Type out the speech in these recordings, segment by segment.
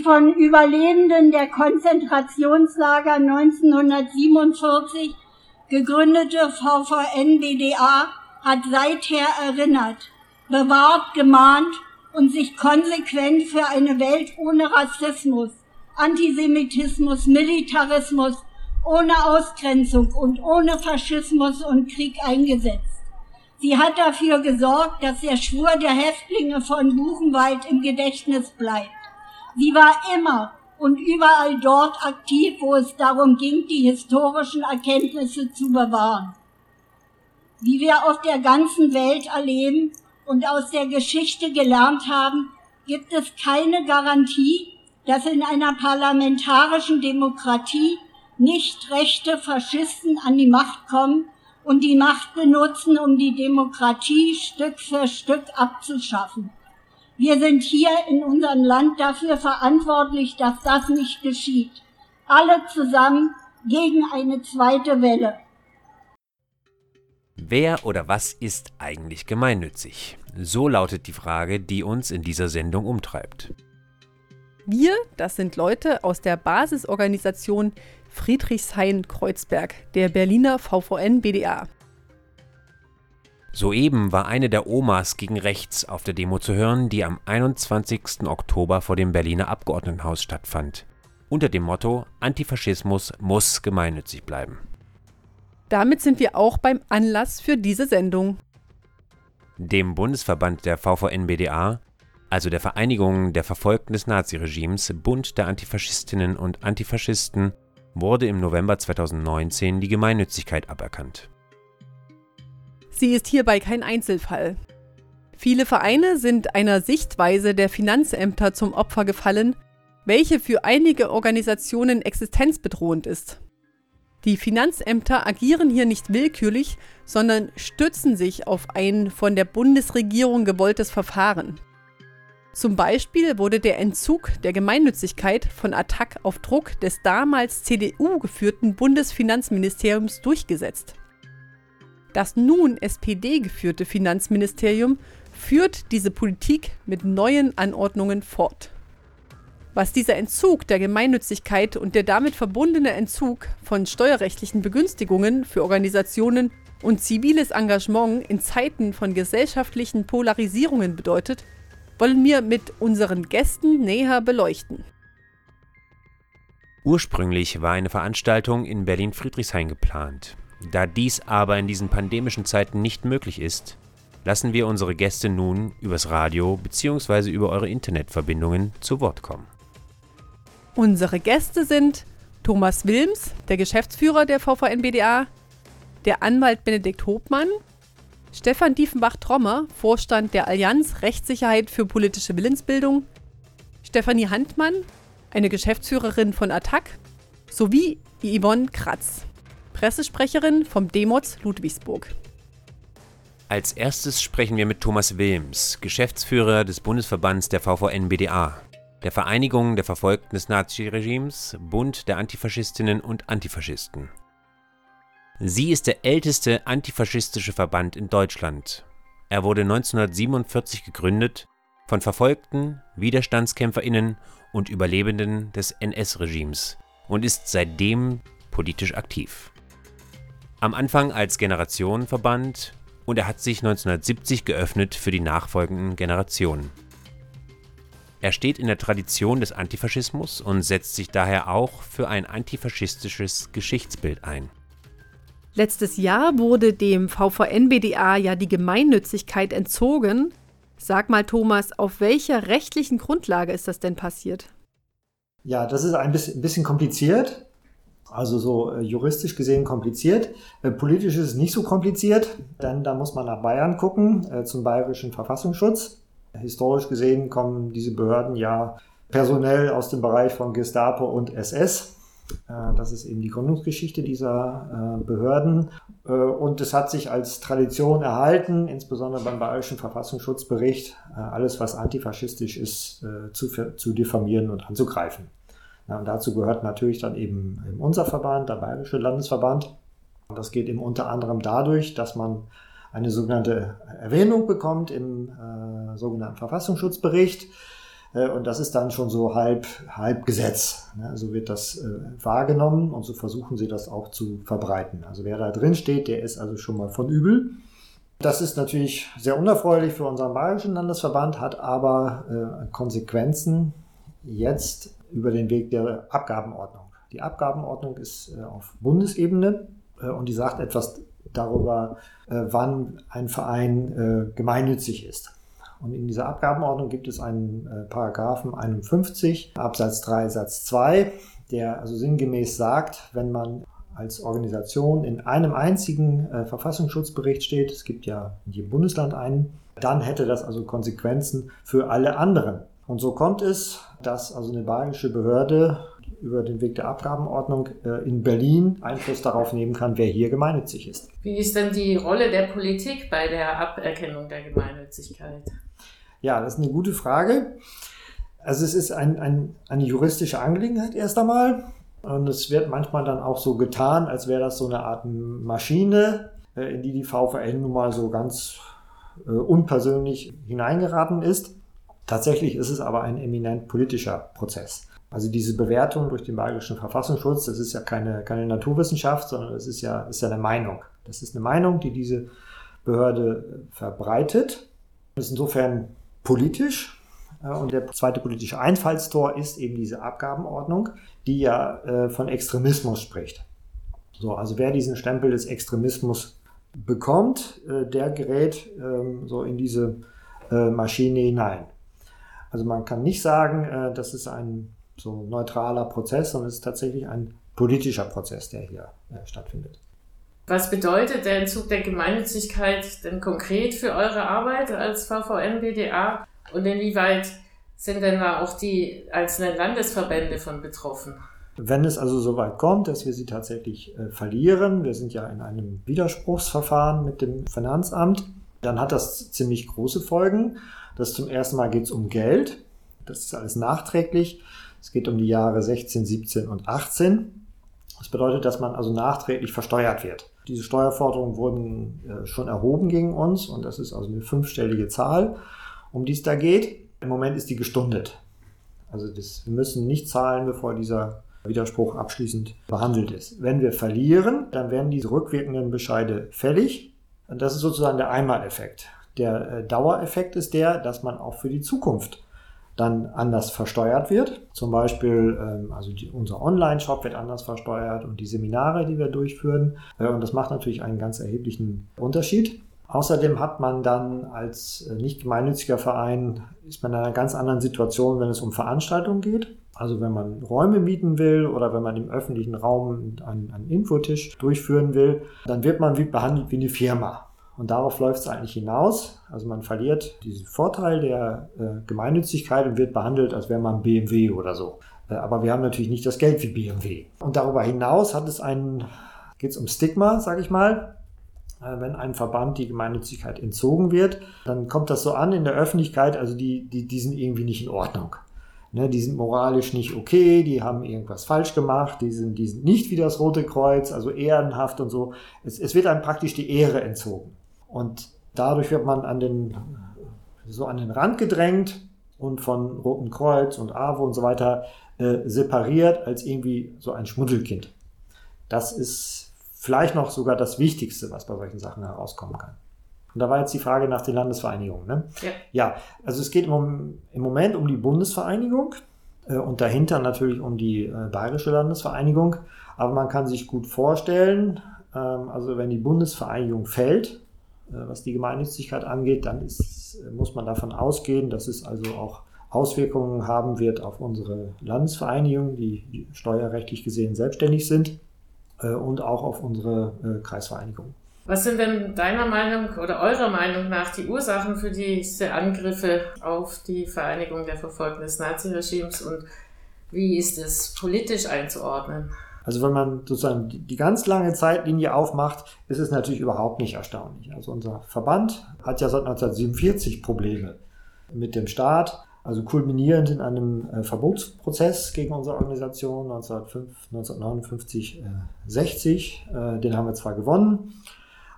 Die von Überlebenden der Konzentrationslager 1947 gegründete VVN-BDA hat seither erinnert, bewahrt, gemahnt und sich konsequent für eine Welt ohne Rassismus, Antisemitismus, Militarismus, ohne Ausgrenzung und ohne Faschismus und Krieg eingesetzt. Sie hat dafür gesorgt, dass der Schwur der Häftlinge von Buchenwald im Gedächtnis bleibt. Sie war immer und überall dort aktiv, wo es darum ging, die historischen Erkenntnisse zu bewahren. Wie wir auf der ganzen Welt erleben und aus der Geschichte gelernt haben, gibt es keine Garantie, dass in einer parlamentarischen Demokratie nicht rechte Faschisten an die Macht kommen und die Macht benutzen, um die Demokratie Stück für Stück abzuschaffen. Wir sind hier in unserem Land dafür verantwortlich, dass das nicht geschieht. Alle zusammen gegen eine zweite Welle. Wer oder was ist eigentlich gemeinnützig? So lautet die Frage, die uns in dieser Sendung umtreibt. Wir, das sind Leute aus der Basisorganisation Friedrichshain-Kreuzberg, der Berliner VVN BDA. Soeben war eine der Omas gegen rechts auf der Demo zu hören, die am 21. Oktober vor dem Berliner Abgeordnetenhaus stattfand. Unter dem Motto Antifaschismus muss gemeinnützig bleiben. Damit sind wir auch beim Anlass für diese Sendung. Dem Bundesverband der VVN-BDA, also der Vereinigung der Verfolgten des Naziregimes, Bund der Antifaschistinnen und Antifaschisten, wurde im November 2019 die Gemeinnützigkeit aberkannt. Sie ist hierbei kein Einzelfall. Viele Vereine sind einer Sichtweise der Finanzämter zum Opfer gefallen, welche für einige Organisationen existenzbedrohend ist. Die Finanzämter agieren hier nicht willkürlich, sondern stützen sich auf ein von der Bundesregierung gewolltes Verfahren. Zum Beispiel wurde der Entzug der Gemeinnützigkeit von Attac auf Druck des damals CDU geführten Bundesfinanzministeriums durchgesetzt. Das nun SPD geführte Finanzministerium führt diese Politik mit neuen Anordnungen fort. Was dieser Entzug der Gemeinnützigkeit und der damit verbundene Entzug von steuerrechtlichen Begünstigungen für Organisationen und ziviles Engagement in Zeiten von gesellschaftlichen Polarisierungen bedeutet, wollen wir mit unseren Gästen näher beleuchten. Ursprünglich war eine Veranstaltung in Berlin-Friedrichshain geplant. Da dies aber in diesen pandemischen Zeiten nicht möglich ist, lassen wir unsere Gäste nun übers Radio bzw. über eure Internetverbindungen zu Wort kommen. Unsere Gäste sind Thomas Wilms, der Geschäftsführer der VVN-BDA, der Anwalt Benedikt Hobmann, Stefan Diefenbach-Trommer, Vorstand der Allianz Rechtssicherheit für politische Willensbildung, Stefanie Handmann, eine Geschäftsführerin von ATTAC, sowie Yvonne Kratz, Pressesprecherin vom Demoz Ludwigsburg. Als erstes sprechen wir mit Thomas Wilms, Geschäftsführer des Bundesverbands der VVN-BDA, der Vereinigung der Verfolgten des Naziregimes, Bund der Antifaschistinnen und Antifaschisten. Sie ist der älteste antifaschistische Verband in Deutschland. Er wurde 1947 gegründet von verfolgten Widerstandskämpferinnen und Überlebenden des NS-Regimes und ist seitdem politisch aktiv am Anfang als Generationenverband und er hat sich 1970 geöffnet für die nachfolgenden Generationen. Er steht in der Tradition des Antifaschismus und setzt sich daher auch für ein antifaschistisches Geschichtsbild ein. Letztes Jahr wurde dem VVN-BDA ja die Gemeinnützigkeit entzogen. Sag mal, Thomas, auf welcher rechtlichen Grundlage ist das denn passiert? Ja, das ist ein bisschen kompliziert. Also so äh, juristisch gesehen kompliziert. Äh, politisch ist es nicht so kompliziert, denn da muss man nach Bayern gucken, äh, zum bayerischen Verfassungsschutz. Historisch gesehen kommen diese Behörden ja personell aus dem Bereich von Gestapo und SS. Das ist eben die Gründungsgeschichte dieser Behörden. Und es hat sich als Tradition erhalten, insbesondere beim bayerischen Verfassungsschutzbericht, alles, was antifaschistisch ist, zu diffamieren und anzugreifen. Ja, und dazu gehört natürlich dann eben unser Verband, der Bayerische Landesverband. Und das geht eben unter anderem dadurch, dass man eine sogenannte Erwähnung bekommt im äh, sogenannten Verfassungsschutzbericht. Äh, und das ist dann schon so halb, halb Gesetz. Ne? So wird das äh, wahrgenommen und so versuchen sie das auch zu verbreiten. Also wer da drin steht, der ist also schon mal von übel. Das ist natürlich sehr unerfreulich für unseren bayerischen Landesverband, hat aber äh, Konsequenzen jetzt über den Weg der Abgabenordnung. Die Abgabenordnung ist auf Bundesebene und die sagt etwas darüber, wann ein Verein gemeinnützig ist. Und in dieser Abgabenordnung gibt es einen äh, Paragraphen 51 Absatz 3 Satz 2, der also sinngemäß sagt, wenn man als Organisation in einem einzigen äh, Verfassungsschutzbericht steht, es gibt ja in jedem Bundesland einen, dann hätte das also Konsequenzen für alle anderen. Und so kommt es, dass also eine bayerische Behörde über den Weg der Abgabenordnung äh, in Berlin Einfluss darauf nehmen kann, wer hier gemeinnützig ist. Wie ist denn die Rolle der Politik bei der Aberkennung der Gemeinnützigkeit? Ja, das ist eine gute Frage. Also es ist ein, ein, eine juristische Angelegenheit erst einmal. Und es wird manchmal dann auch so getan, als wäre das so eine Art Maschine, äh, in die die VVN nun mal so ganz äh, unpersönlich hineingeraten ist. Tatsächlich ist es aber ein eminent politischer Prozess. Also diese Bewertung durch den Bayerischen Verfassungsschutz, das ist ja keine, keine Naturwissenschaft, sondern das ist ja, ist ja eine Meinung. Das ist eine Meinung, die diese Behörde verbreitet. Das ist insofern politisch. Äh, und der zweite politische Einfallstor ist eben diese Abgabenordnung, die ja äh, von Extremismus spricht. So, also wer diesen Stempel des Extremismus bekommt, äh, der gerät ähm, so in diese Maschine hinein. Also man kann nicht sagen, das ist ein so neutraler Prozess, sondern es ist tatsächlich ein politischer Prozess, der hier stattfindet. Was bedeutet der Entzug der Gemeinnützigkeit denn konkret für eure Arbeit als VVN-BDA und inwieweit sind denn da auch die einzelnen Landesverbände von betroffen? Wenn es also so weit kommt, dass wir sie tatsächlich äh, verlieren, wir sind ja in einem Widerspruchsverfahren mit dem Finanzamt, dann hat das ziemlich große Folgen. Das zum ersten Mal geht es um Geld. Das ist alles nachträglich. Es geht um die Jahre 16, 17 und 18. Das bedeutet, dass man also nachträglich versteuert wird. Diese Steuerforderungen wurden äh, schon erhoben gegen uns und das ist also eine fünfstellige Zahl, um die es da geht. Im Moment ist die gestundet. Also das, wir müssen nicht zahlen, bevor dieser Widerspruch abschließend behandelt ist. Wenn wir verlieren, dann werden diese rückwirkenden Bescheide fällig. Und das ist sozusagen der Einmaleffekt. Der äh, Dauereffekt ist der, dass man auch für die Zukunft dann anders versteuert wird. Zum Beispiel, ähm, also die, unser Online-Shop wird anders versteuert und die Seminare, die wir durchführen. Äh, und das macht natürlich einen ganz erheblichen Unterschied. Außerdem hat man dann als äh, nicht gemeinnütziger Verein, ist man in einer ganz anderen Situation, wenn es um Veranstaltungen geht. Also wenn man Räume mieten will oder wenn man im öffentlichen Raum einen, einen Infotisch durchführen will, dann wird man wie behandelt wie eine Firma. Und darauf läuft es eigentlich hinaus. Also man verliert diesen Vorteil der äh, Gemeinnützigkeit und wird behandelt, als wäre man BMW oder so. Äh, aber wir haben natürlich nicht das Geld wie BMW. Und darüber hinaus hat es einen, geht es um Stigma, sage ich mal. Äh, wenn einem Verband die Gemeinnützigkeit entzogen wird, dann kommt das so an in der Öffentlichkeit, also die, die, die sind irgendwie nicht in Ordnung. Ne, die sind moralisch nicht okay, die haben irgendwas falsch gemacht, die sind, die sind nicht wie das Rote Kreuz, also ehrenhaft und so. Es, es wird einem praktisch die Ehre entzogen. Und dadurch wird man an den, so an den Rand gedrängt und von Roten Kreuz und AWO und so weiter äh, separiert als irgendwie so ein Schmuddelkind. Das ist vielleicht noch sogar das Wichtigste, was bei solchen Sachen herauskommen kann. Und da war jetzt die Frage nach den Landesvereinigungen. Ne? Ja. ja, also es geht im, im Moment um die Bundesvereinigung äh, und dahinter natürlich um die äh, Bayerische Landesvereinigung. Aber man kann sich gut vorstellen, ähm, also wenn die Bundesvereinigung fällt, äh, was die Gemeinnützigkeit angeht, dann ist, muss man davon ausgehen, dass es also auch Auswirkungen haben wird auf unsere Landesvereinigungen, die steuerrechtlich gesehen selbstständig sind, und auch auf unsere Kreisvereinigungen. Was sind denn deiner Meinung oder eurer Meinung nach die Ursachen für diese Angriffe auf die Vereinigung der Verfolgten des Naziregimes und wie ist es politisch einzuordnen? Also wenn man sozusagen die ganz lange Zeitlinie aufmacht, ist es natürlich überhaupt nicht erstaunlich. Also unser Verband hat ja seit 1947 Probleme mit dem Staat, also kulminierend in einem äh, Verbotsprozess gegen unsere Organisation 1959, 60. Äh, den haben wir zwar gewonnen,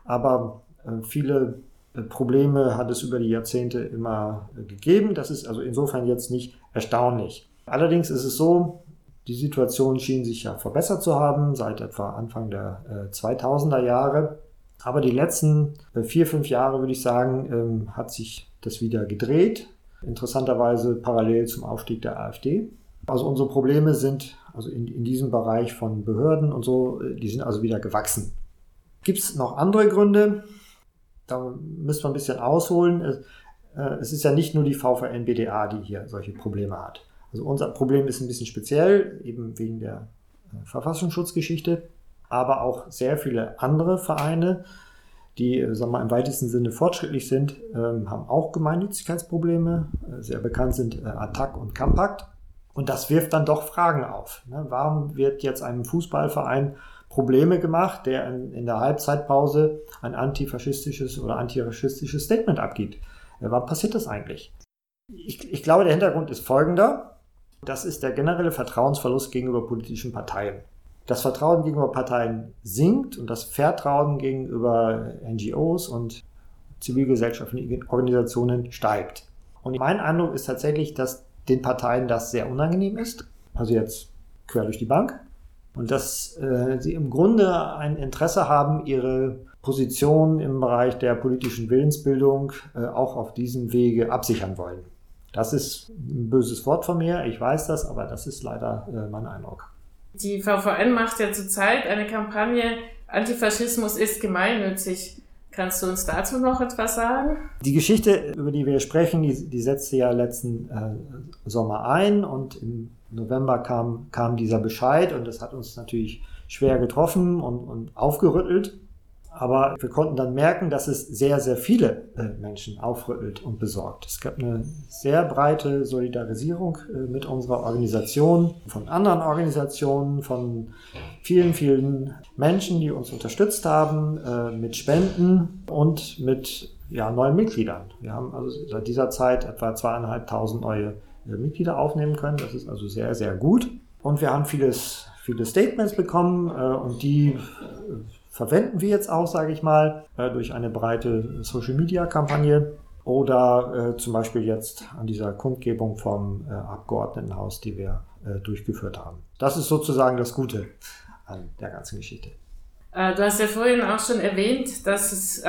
aber äh, viele Probleme hat es über die Jahrzehnte immer gegeben. Das ist also insofern jetzt nicht erstaunlich. Allerdings ist es so, die Situation schien sich ja verbessert zu haben seit etwa Anfang der äh, 2000er Jahre. Aber die letzten äh, vier, fünf Jahre, würde ich sagen, ähm, hat sich das wieder gedreht. Interessanterweise parallel zum Aufstieg der AfD. Also unsere Probleme sind also in, in diesem Bereich von Behörden und so, äh, die sind also wieder gewachsen. Gibt es noch andere Gründe? Da müssen wir ein bisschen ausholen. Es, äh, es ist ja nicht nur die VVN-BDA, die hier solche Probleme hat. Also unser Problem ist ein bisschen speziell, eben wegen der äh, Verfassungsschutzgeschichte, aber auch sehr viele andere Vereine, die äh, sagen wir mal, im weitesten Sinne fortschrittlich sind, ähm, haben auch Gemeinnützigkeitsprobleme. Äh, sehr bekannt sind äh, Attac und Campact. Und das wirft dann doch Fragen auf. Ne? Warum wird jetzt einem Fußballverein Probleme gemacht, der in, in der Halbzeitpause ein antifaschistisches oder antirassistisches Statement abgibt? Äh, warum passiert das eigentlich? Ich, ich glaube, der Hintergrund ist folgender. Das ist der generelle Vertrauensverlust gegenüber politischen Parteien. Das Vertrauen gegenüber Parteien sinkt und das Vertrauen gegenüber NGOs und zivilgesellschaftlichen Organisationen steigt. Und mein Eindruck ist tatsächlich, dass den Parteien das sehr unangenehm ist. Also jetzt quer durch die Bank. Und dass äh, sie im Grunde ein Interesse haben, ihre Position im Bereich der politischen Willensbildung äh, auch auf diesem Wege absichern wollen. Das ist ein böses Wort von mir, ich weiß das, aber das ist leider äh, mein Eindruck. Die VVN macht ja zurzeit eine Kampagne, Antifaschismus ist gemeinnützig. Kannst du uns dazu noch etwas sagen? Die Geschichte, über die wir sprechen, die, die setzte ja letzten äh, Sommer ein und im November kam, kam dieser Bescheid und das hat uns natürlich schwer getroffen und, und aufgerüttelt. Aber wir konnten dann merken, dass es sehr, sehr viele äh, Menschen aufrüttelt und besorgt. Es gab eine sehr breite Solidarisierung äh, mit unserer Organisation, von anderen Organisationen, von vielen, vielen Menschen, die uns unterstützt haben, äh, mit Spenden und mit ja, neuen Mitgliedern. Wir haben also seit dieser Zeit etwa zweieinhalbtausend neue Mitglieder aufnehmen können. Das ist also sehr, sehr gut. Und wir haben vieles, viele Statements bekommen und die verwenden wir jetzt auch, sage ich mal, äh, durch eine breite Social-Media-Kampagne oder äh, zum Beispiel jetzt an dieser Kundgebung vom äh, Abgeordnetenhaus, die wir durchgeführt haben. Das ist sozusagen das Gute an der ganzen Geschichte. Du hast ja vorhin auch schon erwähnt, dass es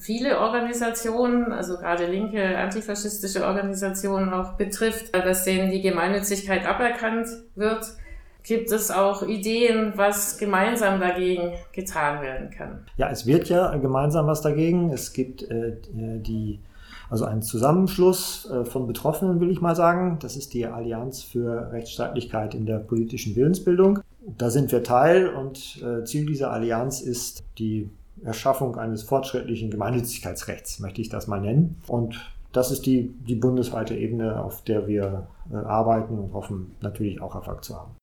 viele Organisationen, also gerade linke antifaschistische Organisationen auch betrifft, dass denen die Gemeinnützigkeit aberkannt wird. Gibt es auch Ideen, was gemeinsam dagegen getan werden kann? Ja, es wird ja gemeinsam was dagegen. Es gibt äh, die, also einen Zusammenschluss äh, von Betroffenen, will ich mal sagen. Das ist die Allianz für Rechtsstaatlichkeit in der politischen Willensbildung. Da sind wir Teil und äh, Ziel dieser Allianz ist die Erschaffung eines fortschrittlichen Gemeinnützigkeitsrechts, möchte ich das mal nennen. Und das ist die, die bundesweite Ebene, auf der wir äh, arbeiten und hoffen natürlich auch Erfolg zu haben.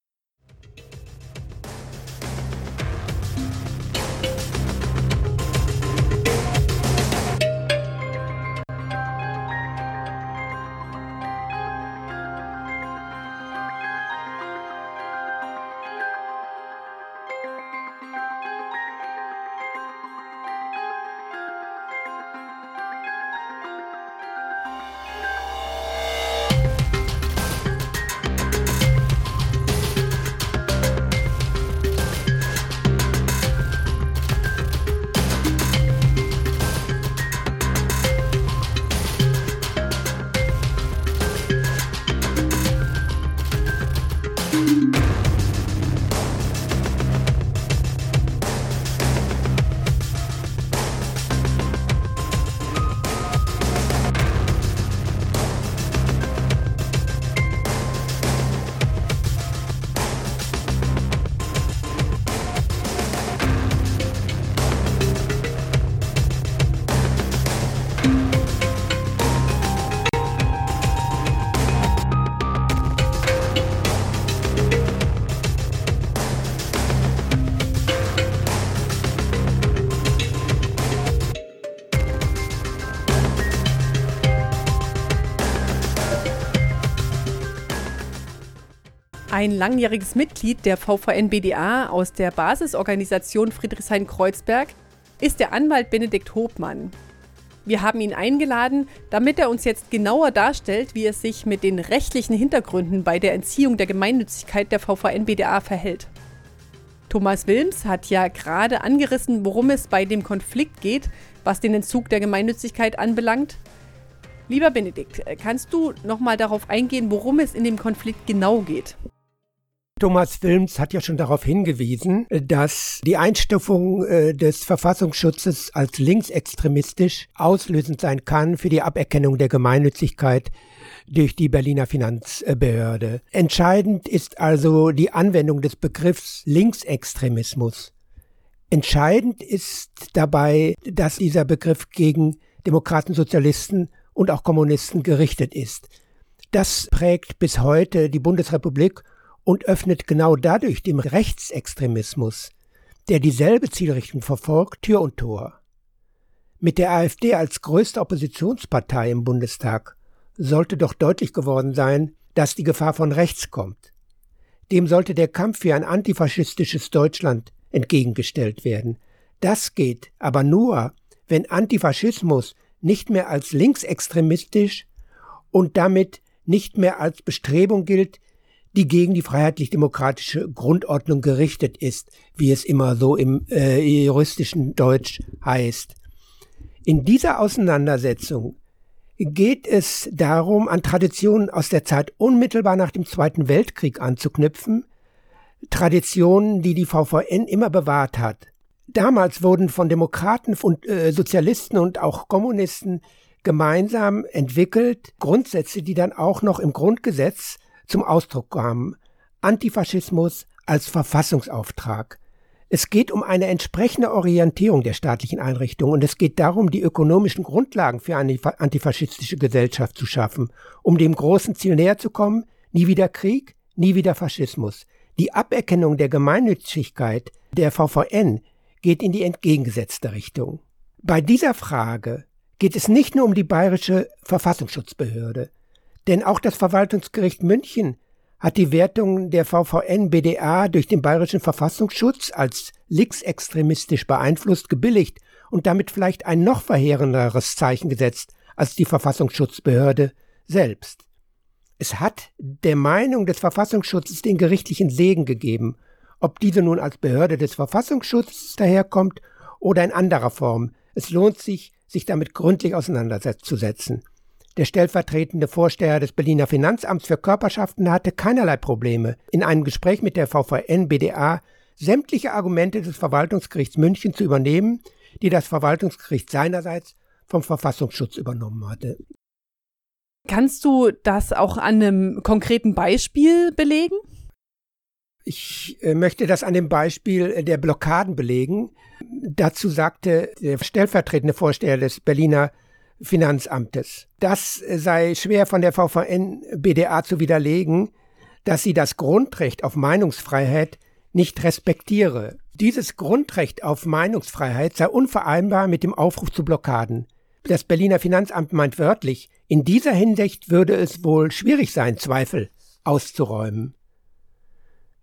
Ein langjähriges Mitglied der VVN-BDA aus der Basisorganisation Friedrichshain-Kreuzberg ist der Anwalt Benedikt Hobmann. Wir haben ihn eingeladen, damit er uns jetzt genauer darstellt, wie es sich mit den rechtlichen Hintergründen bei der Entziehung der Gemeinnützigkeit der VVN-BDA verhält. Thomas Wilms hat ja gerade angerissen, worum es bei dem Konflikt geht, was den Entzug der Gemeinnützigkeit anbelangt. Lieber Benedikt, kannst du nochmal darauf eingehen, worum es in dem Konflikt genau geht? Thomas Wilms hat ja schon darauf hingewiesen, dass die Einstufung äh, des Verfassungsschutzes als linksextremistisch auslösend sein kann für die Aberkennung der Gemeinnützigkeit durch die Berliner Finanzbehörde. Entscheidend ist also die Anwendung des Begriffs Linksextremismus. Entscheidend ist dabei, dass dieser Begriff gegen Demokraten, Sozialisten und auch Kommunisten gerichtet ist. Das prägt bis heute die Bundesrepublik und öffnet genau dadurch dem Rechtsextremismus, der dieselbe Zielrichtung verfolgt, Tür und Tor. Mit der AfD als größte Oppositionspartei im Bundestag sollte doch deutlich geworden sein, dass die Gefahr von rechts kommt. Dem sollte der Kampf für ein antifaschistisches Deutschland entgegengestellt werden. Das geht aber nur, wenn Antifaschismus nicht mehr als linksextremistisch und damit nicht mehr als Bestrebung gilt, die gegen die freiheitlich-demokratische Grundordnung gerichtet ist, wie es immer so im äh, juristischen Deutsch heißt. In dieser Auseinandersetzung geht es darum, an Traditionen aus der Zeit unmittelbar nach dem Zweiten Weltkrieg anzuknüpfen, Traditionen, die die VVN immer bewahrt hat. Damals wurden von Demokraten und äh, Sozialisten und auch Kommunisten gemeinsam entwickelt Grundsätze, die dann auch noch im Grundgesetz zum Ausdruck kamen. Antifaschismus als Verfassungsauftrag. Es geht um eine entsprechende Orientierung der staatlichen Einrichtungen und es geht darum, die ökonomischen Grundlagen für eine antifaschistische Gesellschaft zu schaffen, um dem großen Ziel näher zu kommen, nie wieder Krieg, nie wieder Faschismus. Die Aberkennung der Gemeinnützigkeit der VVN geht in die entgegengesetzte Richtung. Bei dieser Frage geht es nicht nur um die bayerische Verfassungsschutzbehörde, denn auch das Verwaltungsgericht München hat die Wertung der VVN BDA durch den bayerischen Verfassungsschutz als linksextremistisch beeinflusst gebilligt und damit vielleicht ein noch verheerenderes Zeichen gesetzt als die Verfassungsschutzbehörde selbst. Es hat der Meinung des Verfassungsschutzes den gerichtlichen Segen gegeben, ob diese nun als Behörde des Verfassungsschutzes daherkommt oder in anderer Form. Es lohnt sich, sich damit gründlich auseinanderzusetzen. Der stellvertretende Vorsteher des Berliner Finanzamts für Körperschaften hatte keinerlei Probleme, in einem Gespräch mit der VVN BDA sämtliche Argumente des Verwaltungsgerichts München zu übernehmen, die das Verwaltungsgericht seinerseits vom Verfassungsschutz übernommen hatte. Kannst du das auch an einem konkreten Beispiel belegen? Ich äh, möchte das an dem Beispiel der Blockaden belegen. Dazu sagte der stellvertretende Vorsteher des Berliner Finanzamtes. Das sei schwer von der VVN BDA zu widerlegen, dass sie das Grundrecht auf Meinungsfreiheit nicht respektiere. Dieses Grundrecht auf Meinungsfreiheit sei unvereinbar mit dem Aufruf zu Blockaden. Das Berliner Finanzamt meint wörtlich, in dieser Hinsicht würde es wohl schwierig sein, Zweifel auszuräumen.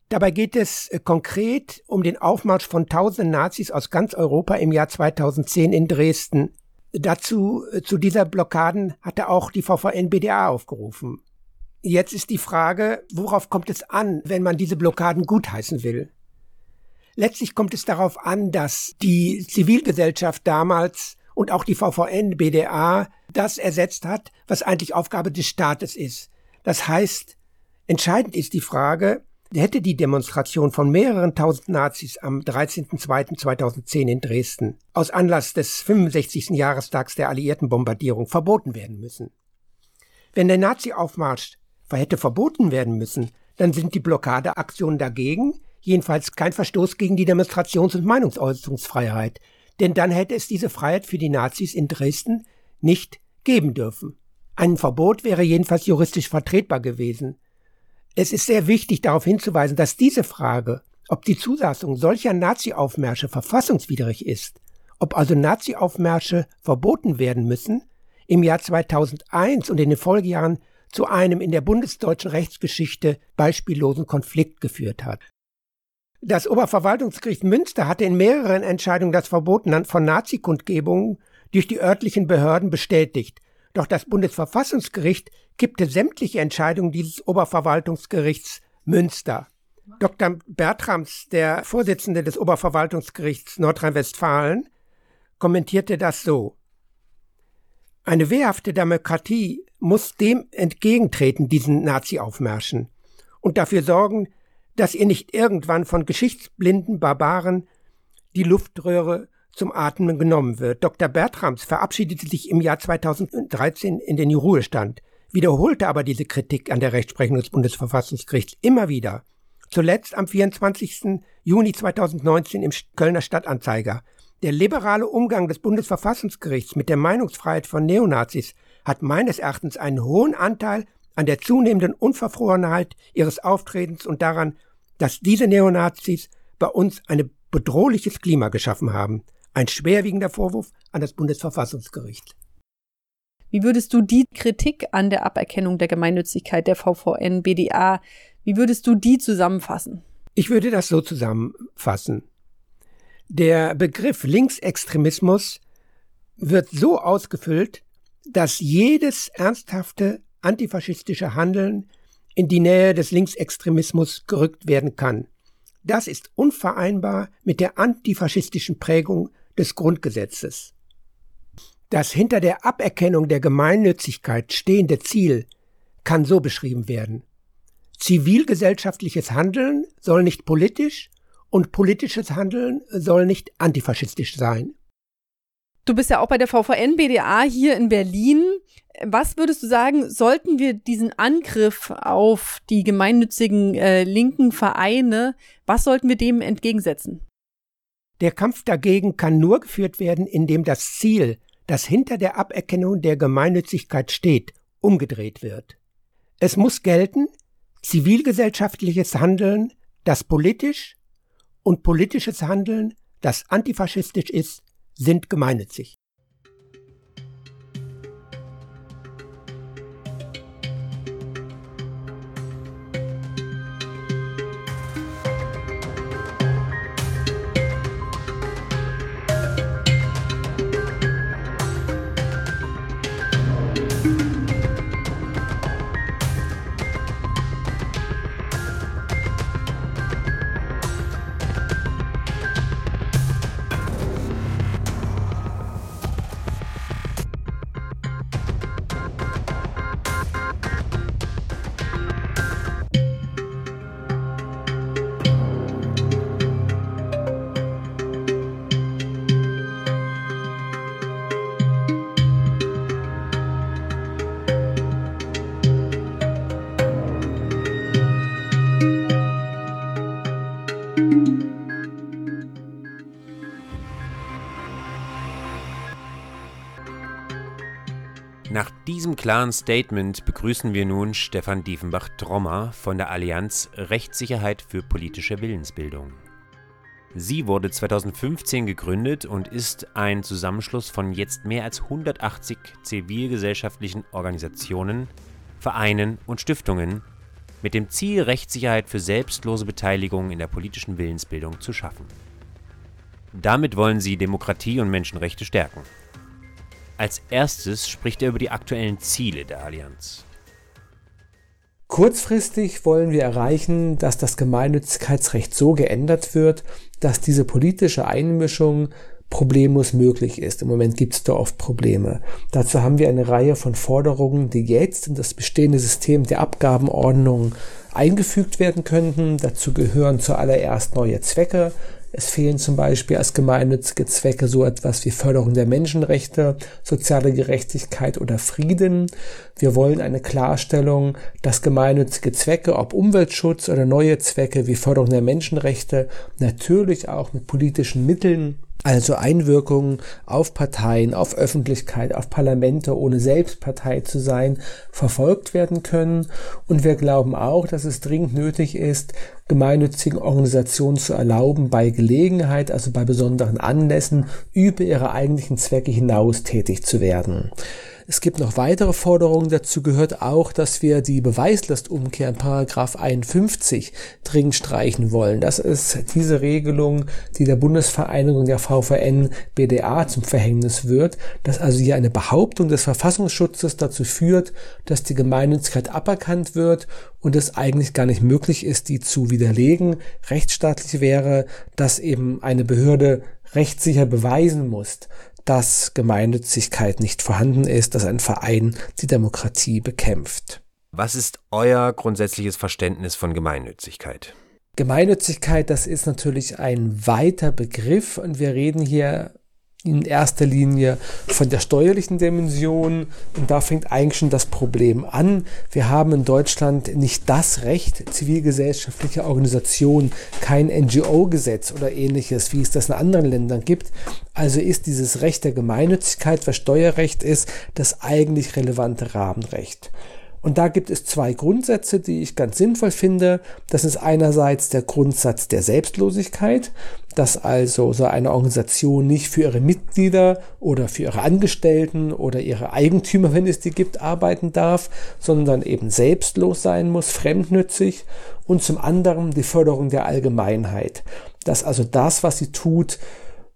Dabei geht es äh, konkret um den Aufmarsch von tausenden Nazis aus ganz Europa im Jahr 2010 in Dresden. Dazu, äh, zu dieser Blockaden hatte auch die VVN BDA aufgerufen. Jetzt ist die Frage, worauf kommt es an, wenn man diese Blockaden gutheißen will? Letztlich kommt es darauf an, dass die Zivilgesellschaft damals und auch die VVN BDA das ersetzt hat, was eigentlich Aufgabe des Staates ist. Das heißt, entscheidend ist die Frage, hätte die Demonstration von mehreren tausend Nazis am 13.02.2010 in Dresden aus Anlass des 65. Jahrestags der alliierten Bombardierung verboten werden müssen. Wenn der Nazi-Aufmarsch hätte verboten werden müssen, dann sind die Blockadeaktionen dagegen jedenfalls kein Verstoß gegen die Demonstrations- und Meinungsäußerungsfreiheit, denn dann hätte es diese Freiheit für die Nazis in Dresden nicht geben dürfen. Ein Verbot wäre jedenfalls juristisch vertretbar gewesen. Es ist sehr wichtig darauf hinzuweisen, dass diese Frage, ob die Zulassung solcher Nazi-Aufmärsche verfassungswidrig ist, ob also Nazi-Aufmärsche verboten werden müssen, im Jahr 2001 und in den Folgejahren zu einem in der bundesdeutschen Rechtsgeschichte beispiellosen Konflikt geführt hat. Das Oberverwaltungsgericht Münster hatte in mehreren Entscheidungen das Verboten von Nazi-Kundgebungen durch die örtlichen Behörden bestätigt. Doch das Bundesverfassungsgericht kippte sämtliche Entscheidungen dieses Oberverwaltungsgerichts Münster. Dr. Bertrams, der Vorsitzende des Oberverwaltungsgerichts Nordrhein-Westfalen, kommentierte das so. Eine wehrhafte Demokratie muss dem entgegentreten, diesen Nazi-Aufmärschen, und dafür sorgen, dass ihr nicht irgendwann von geschichtsblinden Barbaren die Luftröhre zum Atmen genommen wird. Dr. Bertrams verabschiedete sich im Jahr 2013 in den Ruhestand, wiederholte aber diese Kritik an der Rechtsprechung des Bundesverfassungsgerichts immer wieder. Zuletzt am 24. Juni 2019 im Kölner Stadtanzeiger. Der liberale Umgang des Bundesverfassungsgerichts mit der Meinungsfreiheit von Neonazis hat meines Erachtens einen hohen Anteil an der zunehmenden Unverfrorenheit ihres Auftretens und daran, dass diese Neonazis bei uns ein bedrohliches Klima geschaffen haben. Ein schwerwiegender Vorwurf an das Bundesverfassungsgericht. Wie würdest du die Kritik an der Aberkennung der Gemeinnützigkeit der VVN BDA, wie würdest du die zusammenfassen? Ich würde das so zusammenfassen. Der Begriff Linksextremismus wird so ausgefüllt, dass jedes ernsthafte antifaschistische Handeln in die Nähe des Linksextremismus gerückt werden kann. Das ist unvereinbar mit der antifaschistischen Prägung des Grundgesetzes. Das hinter der Aberkennung der Gemeinnützigkeit stehende Ziel kann so beschrieben werden. Zivilgesellschaftliches Handeln soll nicht politisch und politisches Handeln soll nicht antifaschistisch sein. Du bist ja auch bei der VVN BDA hier in Berlin. Was würdest du sagen, sollten wir diesen Angriff auf die gemeinnützigen äh, linken Vereine, was sollten wir dem entgegensetzen? Der Kampf dagegen kann nur geführt werden, indem das Ziel, das hinter der Aberkennung der Gemeinnützigkeit steht, umgedreht wird. Es muss gelten, zivilgesellschaftliches Handeln, das politisch und politisches Handeln, das antifaschistisch ist, sind gemeinnützig. Diesem klaren Statement begrüßen wir nun Stefan Diefenbach-Trommer von der Allianz Rechtssicherheit für politische Willensbildung. Sie wurde 2015 gegründet und ist ein Zusammenschluss von jetzt mehr als 180 zivilgesellschaftlichen Organisationen, Vereinen und Stiftungen mit dem Ziel, Rechtssicherheit für selbstlose Beteiligung in der politischen Willensbildung zu schaffen. Damit wollen sie Demokratie und Menschenrechte stärken. Als erstes spricht er über die aktuellen Ziele der Allianz. Kurzfristig wollen wir erreichen, dass das Gemeinnützigkeitsrecht so geändert wird, dass diese politische Einmischung problemlos möglich ist. Im Moment gibt es da oft Probleme. Dazu haben wir eine Reihe von Forderungen, die jetzt in das bestehende System der Abgabenordnung eingefügt werden könnten. Dazu gehören zuallererst neue Zwecke, es fehlen zum Beispiel als gemeinnützige Zwecke so etwas wie Förderung der Menschenrechte, soziale Gerechtigkeit oder Frieden. Wir wollen eine Klarstellung, dass gemeinnützige Zwecke, ob Umweltschutz oder neue Zwecke wie Förderung der Menschenrechte, natürlich auch mit politischen Mitteln also Einwirkungen auf Parteien, auf Öffentlichkeit, auf Parlamente, ohne selbst Partei zu sein, verfolgt werden können. Und wir glauben auch, dass es dringend nötig ist, gemeinnützigen Organisationen zu erlauben, bei Gelegenheit, also bei besonderen Anlässen, über ihre eigentlichen Zwecke hinaus tätig zu werden. Es gibt noch weitere Forderungen. Dazu gehört auch, dass wir die Beweislastumkehr in Paragraph 51 dringend streichen wollen. Das ist diese Regelung, die der Bundesvereinigung der VVN BDA zum Verhängnis wird, dass also hier eine Behauptung des Verfassungsschutzes dazu führt, dass die Gemeinnützigkeit aberkannt wird und es eigentlich gar nicht möglich ist, die zu widerlegen. Rechtsstaatlich wäre, dass eben eine Behörde rechtssicher beweisen muss, dass Gemeinnützigkeit nicht vorhanden ist, dass ein Verein die Demokratie bekämpft. Was ist euer grundsätzliches Verständnis von Gemeinnützigkeit? Gemeinnützigkeit, das ist natürlich ein weiter Begriff und wir reden hier in erster Linie von der steuerlichen Dimension. Und da fängt eigentlich schon das Problem an. Wir haben in Deutschland nicht das Recht, zivilgesellschaftliche Organisationen, kein NGO-Gesetz oder ähnliches, wie es das in anderen Ländern gibt. Also ist dieses Recht der Gemeinnützigkeit, was Steuerrecht ist, das eigentlich relevante Rahmenrecht. Und da gibt es zwei Grundsätze, die ich ganz sinnvoll finde. Das ist einerseits der Grundsatz der Selbstlosigkeit, dass also so eine Organisation nicht für ihre Mitglieder oder für ihre Angestellten oder ihre Eigentümer, wenn es die gibt, arbeiten darf, sondern eben selbstlos sein muss, fremdnützig. Und zum anderen die Förderung der Allgemeinheit, dass also das, was sie tut,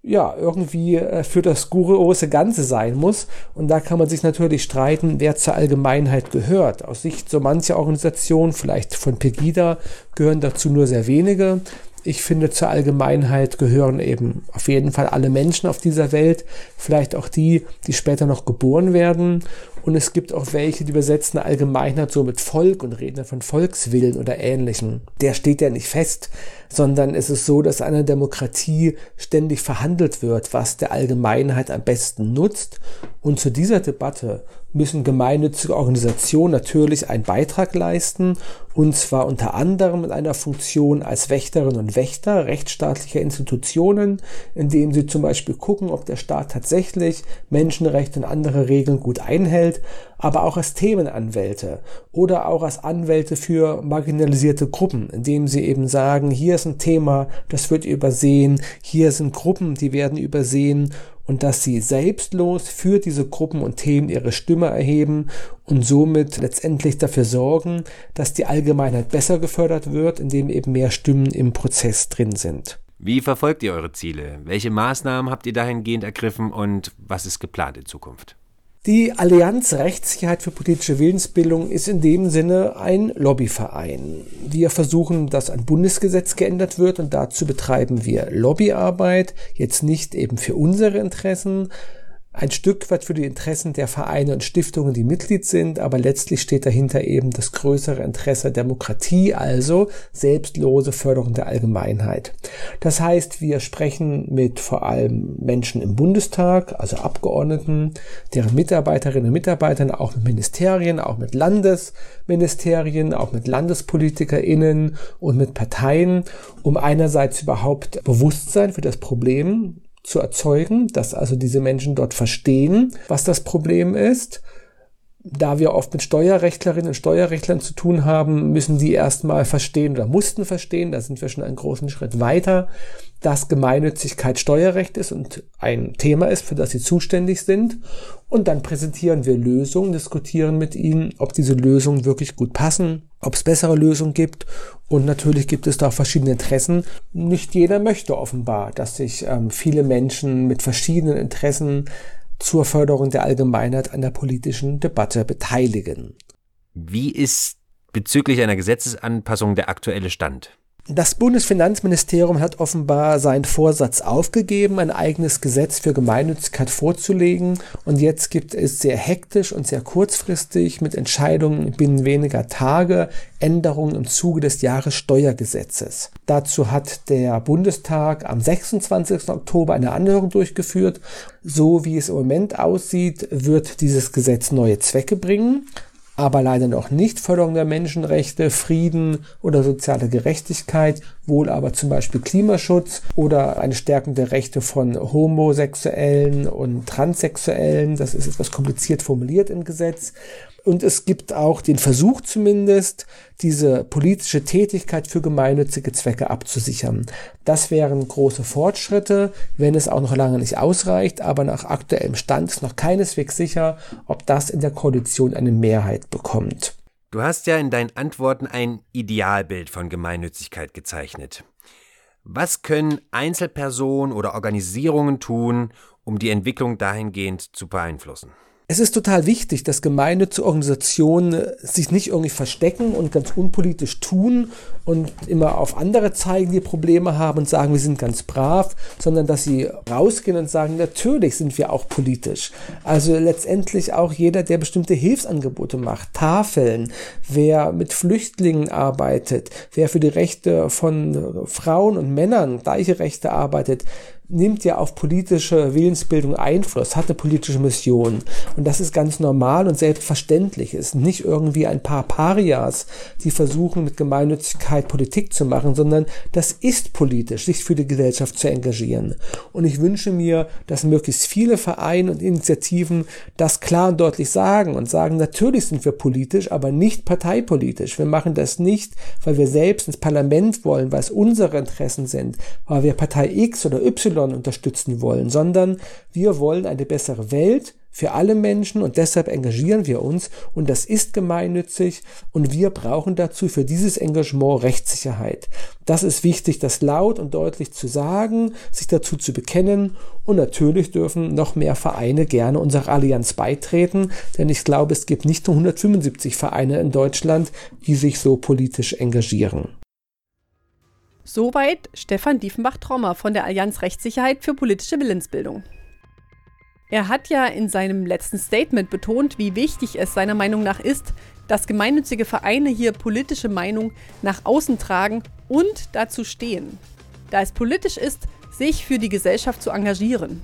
ja, irgendwie äh, für das große Ganze sein muss. Und da kann man sich natürlich streiten, wer zur Allgemeinheit gehört. Aus Sicht so mancher Organisationen, vielleicht von Pegida, gehören dazu nur sehr wenige. Ich finde, zur Allgemeinheit gehören eben auf jeden Fall alle Menschen auf dieser Welt, vielleicht auch die, die später noch geboren werden. Und es gibt auch welche, die übersetzen Allgemeinheit so mit Volk und reden von Volkswillen oder Ähnlichem. Der steht ja nicht fest, sondern es ist so, dass eine Demokratie ständig verhandelt wird, was der Allgemeinheit am besten nutzt. Und zu dieser Debatte müssen gemeinnützige Organisationen natürlich einen Beitrag leisten, und zwar unter anderem in einer Funktion als Wächterinnen und Wächter rechtsstaatlicher Institutionen, indem sie zum Beispiel gucken, ob der Staat tatsächlich Menschenrechte und andere Regeln gut einhält, aber auch als Themenanwälte oder auch als Anwälte für marginalisierte Gruppen, indem sie eben sagen, hier ist ein Thema, das wird übersehen, hier sind Gruppen, die werden übersehen und dass sie selbstlos für diese Gruppen und Themen ihre Stimme erheben und somit letztendlich dafür sorgen, dass die Allgemeinheit besser gefördert wird, indem eben mehr Stimmen im Prozess drin sind. Wie verfolgt ihr eure Ziele? Welche Maßnahmen habt ihr dahingehend ergriffen und was ist geplant in Zukunft? Die Allianz Rechtssicherheit für politische Willensbildung ist in dem Sinne ein Lobbyverein. Wir versuchen, dass ein Bundesgesetz geändert wird und dazu betreiben wir Lobbyarbeit, jetzt nicht eben für unsere Interessen, ein Stück weit für die Interessen der Vereine und Stiftungen, die Mitglied sind, aber letztlich steht dahinter eben das größere Interesse Demokratie, also selbstlose Förderung der Allgemeinheit. Das heißt, wir sprechen mit vor allem Menschen im Bundestag, also Abgeordneten, deren Mitarbeiterinnen und Mitarbeitern, auch mit Ministerien, auch mit Landesministerien, auch mit LandespolitikerInnen und mit Parteien, um einerseits überhaupt Bewusstsein für das Problem zu erzeugen, dass also diese Menschen dort verstehen, was das Problem ist. Da wir oft mit Steuerrechtlerinnen und Steuerrechtlern zu tun haben, müssen die erstmal verstehen oder mussten verstehen, da sind wir schon einen großen Schritt weiter, dass Gemeinnützigkeit Steuerrecht ist und ein Thema ist, für das sie zuständig sind. Und dann präsentieren wir Lösungen, diskutieren mit ihnen, ob diese Lösungen wirklich gut passen, ob es bessere Lösungen gibt. Und natürlich gibt es da auch verschiedene Interessen. Nicht jeder möchte offenbar, dass sich ähm, viele Menschen mit verschiedenen Interessen zur Förderung der Allgemeinheit an der politischen Debatte beteiligen. Wie ist bezüglich einer Gesetzesanpassung der aktuelle Stand? Das Bundesfinanzministerium hat offenbar seinen Vorsatz aufgegeben, ein eigenes Gesetz für Gemeinnützigkeit vorzulegen. Und jetzt gibt es sehr hektisch und sehr kurzfristig mit Entscheidungen binnen weniger Tage Änderungen im Zuge des Jahressteuergesetzes. Dazu hat der Bundestag am 26. Oktober eine Anhörung durchgeführt. So wie es im Moment aussieht, wird dieses Gesetz neue Zwecke bringen aber leider noch nicht Förderung der Menschenrechte, Frieden oder soziale Gerechtigkeit, wohl aber zum Beispiel Klimaschutz oder eine Stärkung der Rechte von Homosexuellen und Transsexuellen. Das ist etwas kompliziert formuliert im Gesetz. Und es gibt auch den Versuch zumindest, diese politische Tätigkeit für gemeinnützige Zwecke abzusichern. Das wären große Fortschritte, wenn es auch noch lange nicht ausreicht, aber nach aktuellem Stand ist noch keineswegs sicher, ob das in der Koalition eine Mehrheit bekommt. Du hast ja in deinen Antworten ein Idealbild von Gemeinnützigkeit gezeichnet. Was können Einzelpersonen oder Organisierungen tun, um die Entwicklung dahingehend zu beeinflussen? Es ist total wichtig, dass gemeinnützige Organisationen äh, sich nicht irgendwie verstecken und ganz unpolitisch tun und immer auf andere zeigen, die Probleme haben und sagen, wir sind ganz brav, sondern dass sie rausgehen und sagen, natürlich sind wir auch politisch. Also letztendlich auch jeder, der bestimmte Hilfsangebote macht, Tafeln, wer mit Flüchtlingen arbeitet, wer für die Rechte von Frauen und Männern gleiche Rechte arbeitet, nimmt ja auf politische Willensbildung Einfluss, hat eine politische Mission. Und das ist ganz normal und selbstverständlich. Es sind nicht irgendwie ein paar Parias, die versuchen, mit Gemeinnützigkeit Politik zu machen, sondern das ist politisch, sich für die Gesellschaft zu engagieren. Und ich wünsche mir, dass möglichst viele Vereine und Initiativen das klar und deutlich sagen und sagen, natürlich sind wir politisch, aber nicht parteipolitisch. Wir machen das nicht, weil wir selbst ins Parlament wollen, weil es unsere Interessen sind, weil wir Partei X oder Y unterstützen wollen, sondern wir wollen eine bessere Welt für alle Menschen und deshalb engagieren wir uns und das ist gemeinnützig und wir brauchen dazu für dieses Engagement Rechtssicherheit. Das ist wichtig, das laut und deutlich zu sagen, sich dazu zu bekennen und natürlich dürfen noch mehr Vereine gerne unserer Allianz beitreten, denn ich glaube, es gibt nicht nur 175 Vereine in Deutschland, die sich so politisch engagieren. Soweit Stefan Diefenbach-Trommer von der Allianz Rechtssicherheit für politische Willensbildung. Er hat ja in seinem letzten Statement betont, wie wichtig es seiner Meinung nach ist, dass gemeinnützige Vereine hier politische Meinung nach außen tragen und dazu stehen. Da es politisch ist, sich für die Gesellschaft zu engagieren.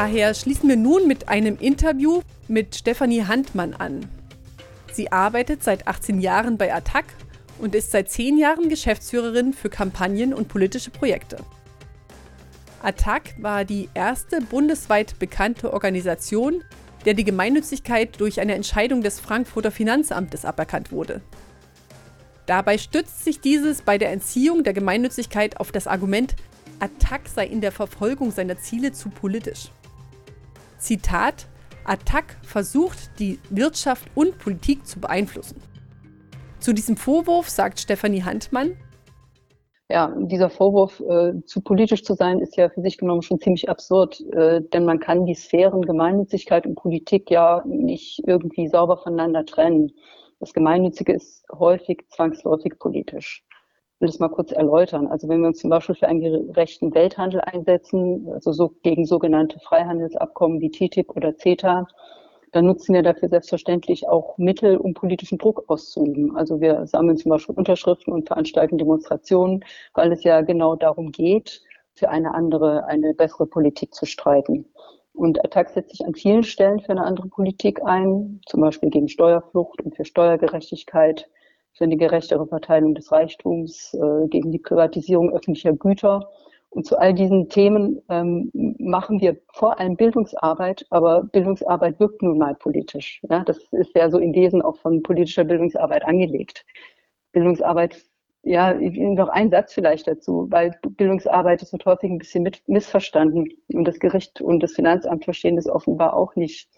Daher schließen wir nun mit einem Interview mit Stefanie Handmann an. Sie arbeitet seit 18 Jahren bei Attac und ist seit 10 Jahren Geschäftsführerin für Kampagnen und politische Projekte. Attac war die erste bundesweit bekannte Organisation, der die Gemeinnützigkeit durch eine Entscheidung des Frankfurter Finanzamtes aberkannt wurde. Dabei stützt sich dieses bei der Entziehung der Gemeinnützigkeit auf das Argument, Attac sei in der Verfolgung seiner Ziele zu politisch. Zitat, Attac versucht, die Wirtschaft und Politik zu beeinflussen. Zu diesem Vorwurf sagt Stefanie Handmann, ja, dieser Vorwurf, äh, zu politisch zu sein, ist ja für sich genommen schon ziemlich absurd, äh, denn man kann die Sphären Gemeinnützigkeit und Politik ja nicht irgendwie sauber voneinander trennen. Das Gemeinnützige ist häufig zwangsläufig politisch will das mal kurz erläutern. Also wenn wir uns zum Beispiel für einen gerechten Welthandel einsetzen, also so gegen sogenannte Freihandelsabkommen wie TTIP oder CETA, dann nutzen wir dafür selbstverständlich auch Mittel, um politischen Druck auszuüben. Also wir sammeln zum Beispiel Unterschriften und veranstalten Demonstrationen, weil es ja genau darum geht, für eine andere, eine bessere Politik zu streiten. Und Attac setzt sich an vielen Stellen für eine andere Politik ein, zum Beispiel gegen Steuerflucht und für Steuergerechtigkeit, für eine gerechtere Verteilung des Reichtums, äh, gegen die Privatisierung öffentlicher Güter. Und zu all diesen Themen ähm, machen wir vor allem Bildungsarbeit, aber Bildungsarbeit wirkt nun mal politisch. Ja? Das ist ja so im Wesen auch von politischer Bildungsarbeit angelegt. Bildungsarbeit, ja, noch ein Satz vielleicht dazu, weil Bildungsarbeit ist so häufig ein bisschen missverstanden und das Gericht und das Finanzamt verstehen das offenbar auch nicht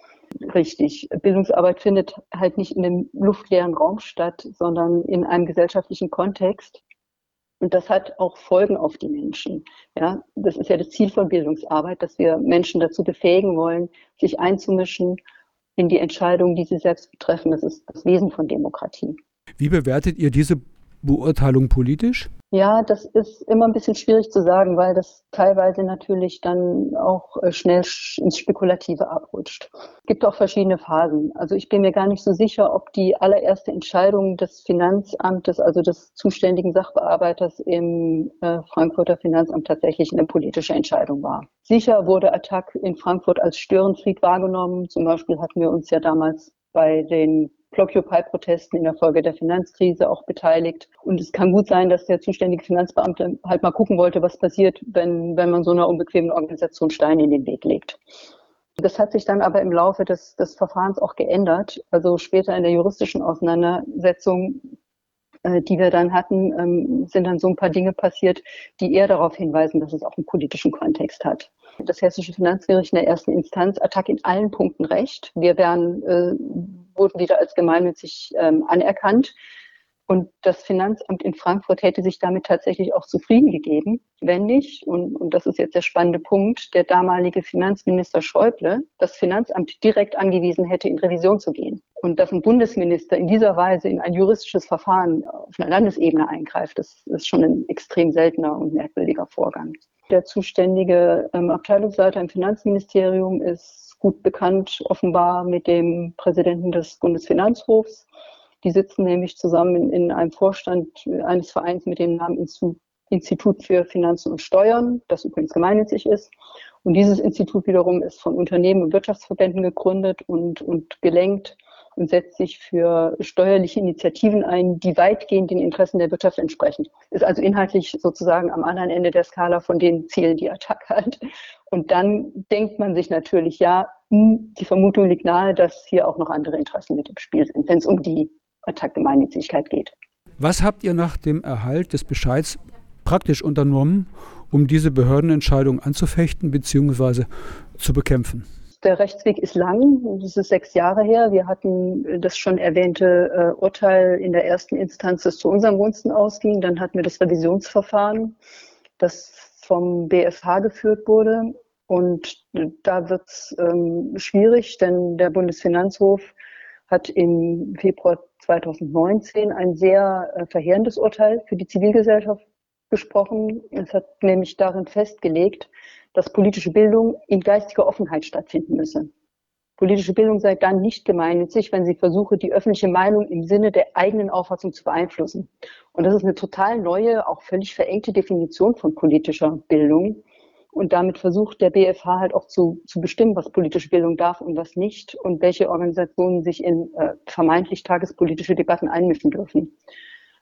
richtig. Bildungsarbeit findet halt nicht in einem luftleeren Raum statt, sondern in einem gesellschaftlichen Kontext. Und das hat auch Folgen auf die Menschen. Ja, das ist ja das Ziel von Bildungsarbeit, dass wir Menschen dazu befähigen wollen, sich einzumischen in die Entscheidungen, die sie selbst betreffen. Das ist das Wesen von Demokratie. Wie bewertet ihr diese Beurteilung politisch? Ja, das ist immer ein bisschen schwierig zu sagen, weil das teilweise natürlich dann auch äh, schnell ins Spekulative abrutscht. Es gibt auch verschiedene Phasen. Also ich bin mir gar nicht so sicher, ob die allererste Entscheidung des Finanzamtes, also des zuständigen Sachbearbeiters im äh, Frankfurter Finanzamt tatsächlich eine politische Entscheidung war. Sicher wurde Attac in Frankfurt als Störenfried wahrgenommen. Zum Beispiel hatten wir uns ja damals bei den Blockupy-Protesten in der Folge der Finanzkrise auch beteiligt. Und es kann gut sein, dass der zuständige Finanzbeamte halt mal gucken wollte, was passiert, wenn, wenn man so einer unbequemen Organisation Steine in den Weg legt. Das hat sich dann aber im Laufe des, des Verfahrens auch geändert. Also später in der juristischen Auseinandersetzung, äh, die wir dann hatten, ähm, sind dann so ein paar Dinge passiert, die eher darauf hinweisen, dass es auch einen politischen Kontext hat. Das Hessische Finanzgericht in der ersten Instanz Attack in allen Punkten recht. Wir wären äh, wurden wieder als gemeinnützig ähm, anerkannt. Und das Finanzamt in Frankfurt hätte sich damit tatsächlich auch zufrieden gegeben, wenn nicht, und, und das ist jetzt der spannende Punkt, der damalige Finanzminister Schäuble das Finanzamt direkt angewiesen hätte, in Revision zu gehen. Und dass ein Bundesminister in dieser Weise in ein juristisches Verfahren auf einer Landesebene eingreift, das ist schon ein extrem seltener und merkwürdiger Vorgang. Der zuständige ähm, Abteilungsleiter im Finanzministerium ist gut bekannt, offenbar mit dem Präsidenten des Bundesfinanzhofs. Die sitzen nämlich zusammen in, in einem Vorstand eines Vereins mit dem Namen Institut für Finanzen und Steuern, das übrigens gemeinnützig ist. Und dieses Institut wiederum ist von Unternehmen und Wirtschaftsverbänden gegründet und, und gelenkt und setzt sich für steuerliche Initiativen ein, die weitgehend den Interessen der Wirtschaft entsprechen. Ist also inhaltlich sozusagen am anderen Ende der Skala von den Zielen, die Attac hat. Und dann denkt man sich natürlich, ja, hm, die Vermutung liegt nahe, dass hier auch noch andere Interessen mit im Spiel sind, wenn es um die Attac-Gemeinnützigkeit geht. Was habt ihr nach dem Erhalt des Bescheids praktisch unternommen, um diese Behördenentscheidung anzufechten bzw. zu bekämpfen? Der Rechtsweg ist lang, das ist sechs Jahre her. Wir hatten das schon erwähnte äh, Urteil in der ersten Instanz, das zu unserem Gunsten ausging. Dann hatten wir das Revisionsverfahren, das vom BFH geführt wurde. Und da wird es ähm, schwierig, denn der Bundesfinanzhof hat im Februar 2019 ein sehr äh, verheerendes Urteil für die Zivilgesellschaft gesprochen. Es hat nämlich darin festgelegt, dass politische Bildung in geistiger Offenheit stattfinden müsse. Politische Bildung sei dann nicht gemeinnützig, wenn sie versuche, die öffentliche Meinung im Sinne der eigenen Auffassung zu beeinflussen. Und das ist eine total neue, auch völlig verengte Definition von politischer Bildung. Und damit versucht der BFH halt auch zu, zu bestimmen, was politische Bildung darf und was nicht und welche Organisationen sich in äh, vermeintlich tagespolitische Debatten einmischen dürfen.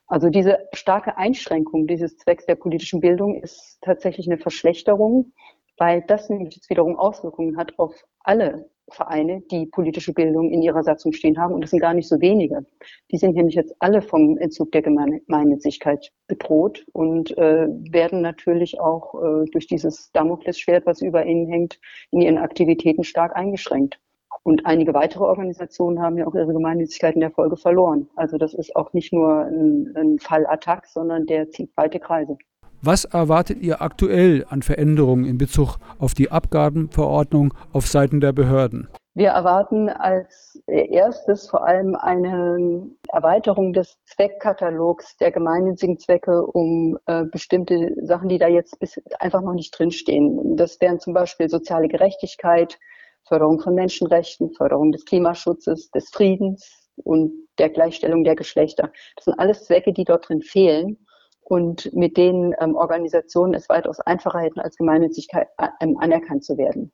Also diese starke Einschränkung dieses Zwecks der politischen Bildung ist tatsächlich eine Verschlechterung weil das nämlich jetzt wiederum Auswirkungen hat auf alle Vereine, die politische Bildung in ihrer Satzung stehen haben. Und das sind gar nicht so wenige. Die sind nämlich jetzt alle vom Entzug der Gemeinnützigkeit bedroht und äh, werden natürlich auch äh, durch dieses Damoklesschwert, was über ihnen hängt, in ihren Aktivitäten stark eingeschränkt. Und einige weitere Organisationen haben ja auch ihre Gemeinnützigkeit in der Folge verloren. Also das ist auch nicht nur ein, ein Fall Attack, sondern der zieht weite Kreise. Was erwartet ihr aktuell an Veränderungen in Bezug auf die Abgabenverordnung auf Seiten der Behörden? Wir erwarten als erstes vor allem eine Erweiterung des Zweckkatalogs der gemeinnützigen Zwecke um äh, bestimmte Sachen, die da jetzt bis einfach noch nicht drinstehen. Das wären zum Beispiel soziale Gerechtigkeit, Förderung von Menschenrechten, Förderung des Klimaschutzes, des Friedens und der Gleichstellung der Geschlechter. Das sind alles Zwecke, die dort drin fehlen und mit denen ähm, Organisationen es weitaus einfacher hätten, als Gemeinnützigkeit äh, ähm, anerkannt zu werden.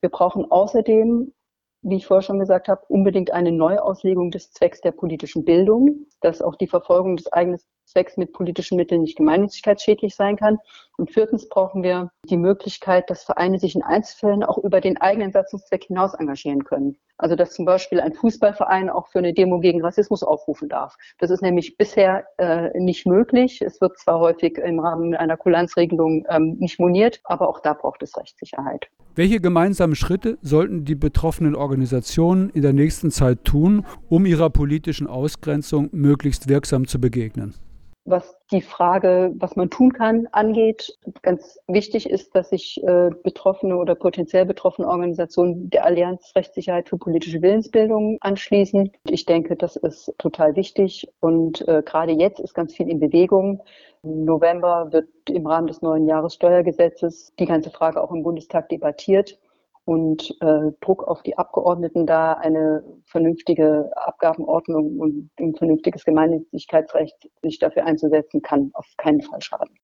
Wir brauchen außerdem wie ich vorher schon gesagt habe, unbedingt eine Neuauslegung des Zwecks der politischen Bildung, dass auch die Verfolgung des eigenen Zwecks mit politischen Mitteln nicht gemeinnützigkeitsschädlich sein kann. Und viertens brauchen wir die Möglichkeit, dass Vereine sich in Einzelfällen auch über den eigenen Satzungszweck hinaus engagieren können. Also dass zum Beispiel ein Fußballverein auch für eine Demo gegen Rassismus aufrufen darf. Das ist nämlich bisher äh, nicht möglich. Es wird zwar häufig im Rahmen einer Kulanzregelung ähm, nicht moniert, aber auch da braucht es Rechtssicherheit. Welche gemeinsamen Schritte sollten die betroffenen Organisationen in der nächsten Zeit tun, um ihrer politischen Ausgrenzung möglichst wirksam zu begegnen? Was die Frage, was man tun kann, angeht. Ganz wichtig ist, dass sich äh, betroffene oder potenziell betroffene Organisationen der Allianz Rechtssicherheit für politische Willensbildung anschließen. Ich denke, das ist total wichtig und äh, gerade jetzt ist ganz viel in Bewegung. Im November wird im Rahmen des neuen Jahressteuergesetzes die ganze Frage auch im Bundestag debattiert und äh, Druck auf die Abgeordneten da eine vernünftige Abgabenordnung und ein vernünftiges Gemeinnützigkeitsrecht sich dafür einzusetzen, kann auf keinen Fall schaden.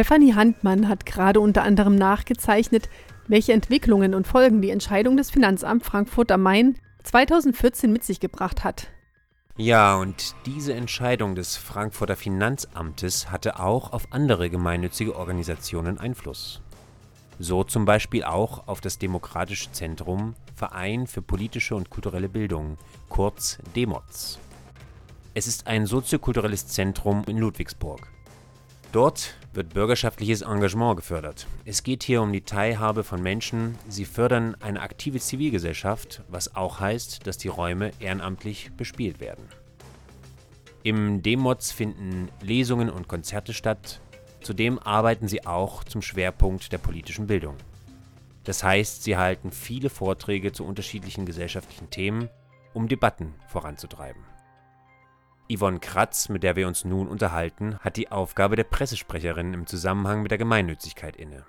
Stefanie Handmann hat gerade unter anderem nachgezeichnet, welche Entwicklungen und Folgen die Entscheidung des Finanzamts Frankfurt am Main 2014 mit sich gebracht hat. Ja, und diese Entscheidung des Frankfurter Finanzamtes hatte auch auf andere gemeinnützige Organisationen Einfluss. So zum Beispiel auch auf das Demokratische Zentrum Verein für politische und kulturelle Bildung, kurz DEMOTS. Es ist ein soziokulturelles Zentrum in Ludwigsburg. Dort wird bürgerschaftliches Engagement gefördert. Es geht hier um die Teilhabe von Menschen. Sie fördern eine aktive Zivilgesellschaft, was auch heißt, dass die Räume ehrenamtlich bespielt werden. Im Demods finden Lesungen und Konzerte statt. Zudem arbeiten sie auch zum Schwerpunkt der politischen Bildung. Das heißt, sie halten viele Vorträge zu unterschiedlichen gesellschaftlichen Themen, um Debatten voranzutreiben. Yvonne Kratz, mit der wir uns nun unterhalten, hat die Aufgabe der Pressesprecherin im Zusammenhang mit der Gemeinnützigkeit inne.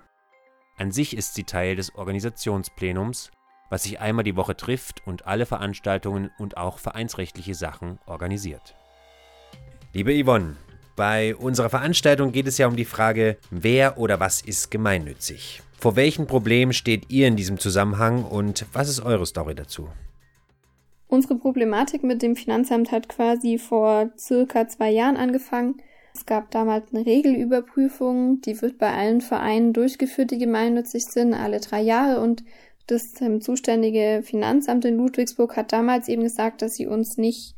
An sich ist sie Teil des Organisationsplenums, was sich einmal die Woche trifft und alle Veranstaltungen und auch vereinsrechtliche Sachen organisiert. Liebe Yvonne, bei unserer Veranstaltung geht es ja um die Frage, wer oder was ist gemeinnützig? Vor welchen Problemen steht ihr in diesem Zusammenhang und was ist eure Story dazu? Unsere Problematik mit dem Finanzamt hat quasi vor circa zwei Jahren angefangen. Es gab damals eine Regelüberprüfung, die wird bei allen Vereinen durchgeführt, die gemeinnützig sind, alle drei Jahre und das ähm, zuständige Finanzamt in Ludwigsburg hat damals eben gesagt, dass sie uns nicht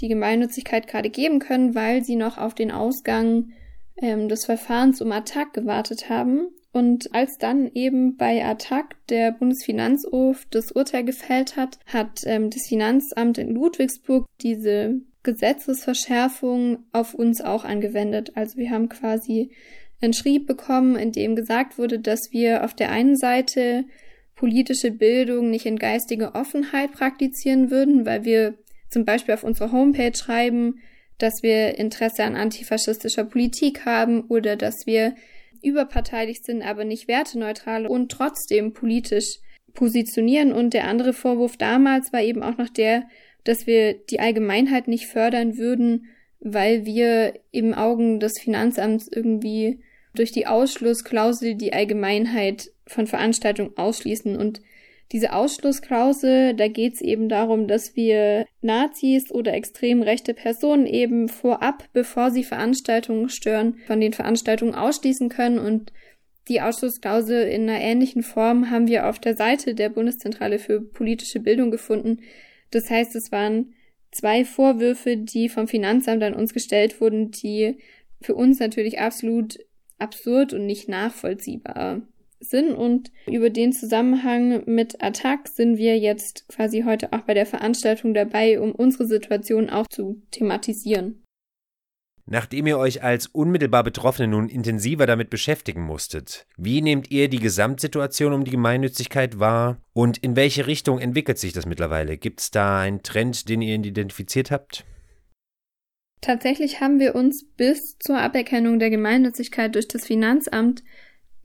die Gemeinnützigkeit gerade geben können, weil sie noch auf den Ausgang ähm, des Verfahrens um Attac gewartet haben. Und als dann eben bei Attac der Bundesfinanzhof das Urteil gefällt hat, hat ähm, das Finanzamt in Ludwigsburg diese Gesetzesverschärfung auf uns auch angewendet. Also wir haben quasi ein Schrieb bekommen, in dem gesagt wurde, dass wir auf der einen Seite politische Bildung nicht in geistige Offenheit praktizieren würden, weil wir zum Beispiel auf unserer Homepage schreiben, dass wir Interesse an antifaschistischer Politik haben oder dass wir überparteilich sind, aber nicht werteneutral und trotzdem politisch positionieren. Und der andere Vorwurf damals war eben auch noch der, dass wir die Allgemeinheit nicht fördern würden, weil wir im Augen des Finanzamts irgendwie durch die Ausschlussklausel die Allgemeinheit von Veranstaltungen ausschließen. Und diese Ausschlussklausel, da geht es eben darum, dass wir Nazis oder extrem rechte Personen eben vorab, bevor sie Veranstaltungen stören, von den Veranstaltungen ausschließen können. Und die Ausschlussklausel in einer ähnlichen Form haben wir auf der Seite der Bundeszentrale für politische Bildung gefunden. Das heißt, es waren zwei Vorwürfe, die vom Finanzamt an uns gestellt wurden, die für uns natürlich absolut absurd und nicht nachvollziehbar sind. Und über den Zusammenhang mit Attack sind wir jetzt quasi heute auch bei der Veranstaltung dabei, um unsere Situation auch zu thematisieren. Nachdem ihr euch als unmittelbar Betroffene nun intensiver damit beschäftigen musstet, wie nehmt ihr die Gesamtsituation um die Gemeinnützigkeit wahr und in welche Richtung entwickelt sich das mittlerweile? Gibt es da einen Trend, den ihr identifiziert habt? Tatsächlich haben wir uns bis zur Aberkennung der Gemeinnützigkeit durch das Finanzamt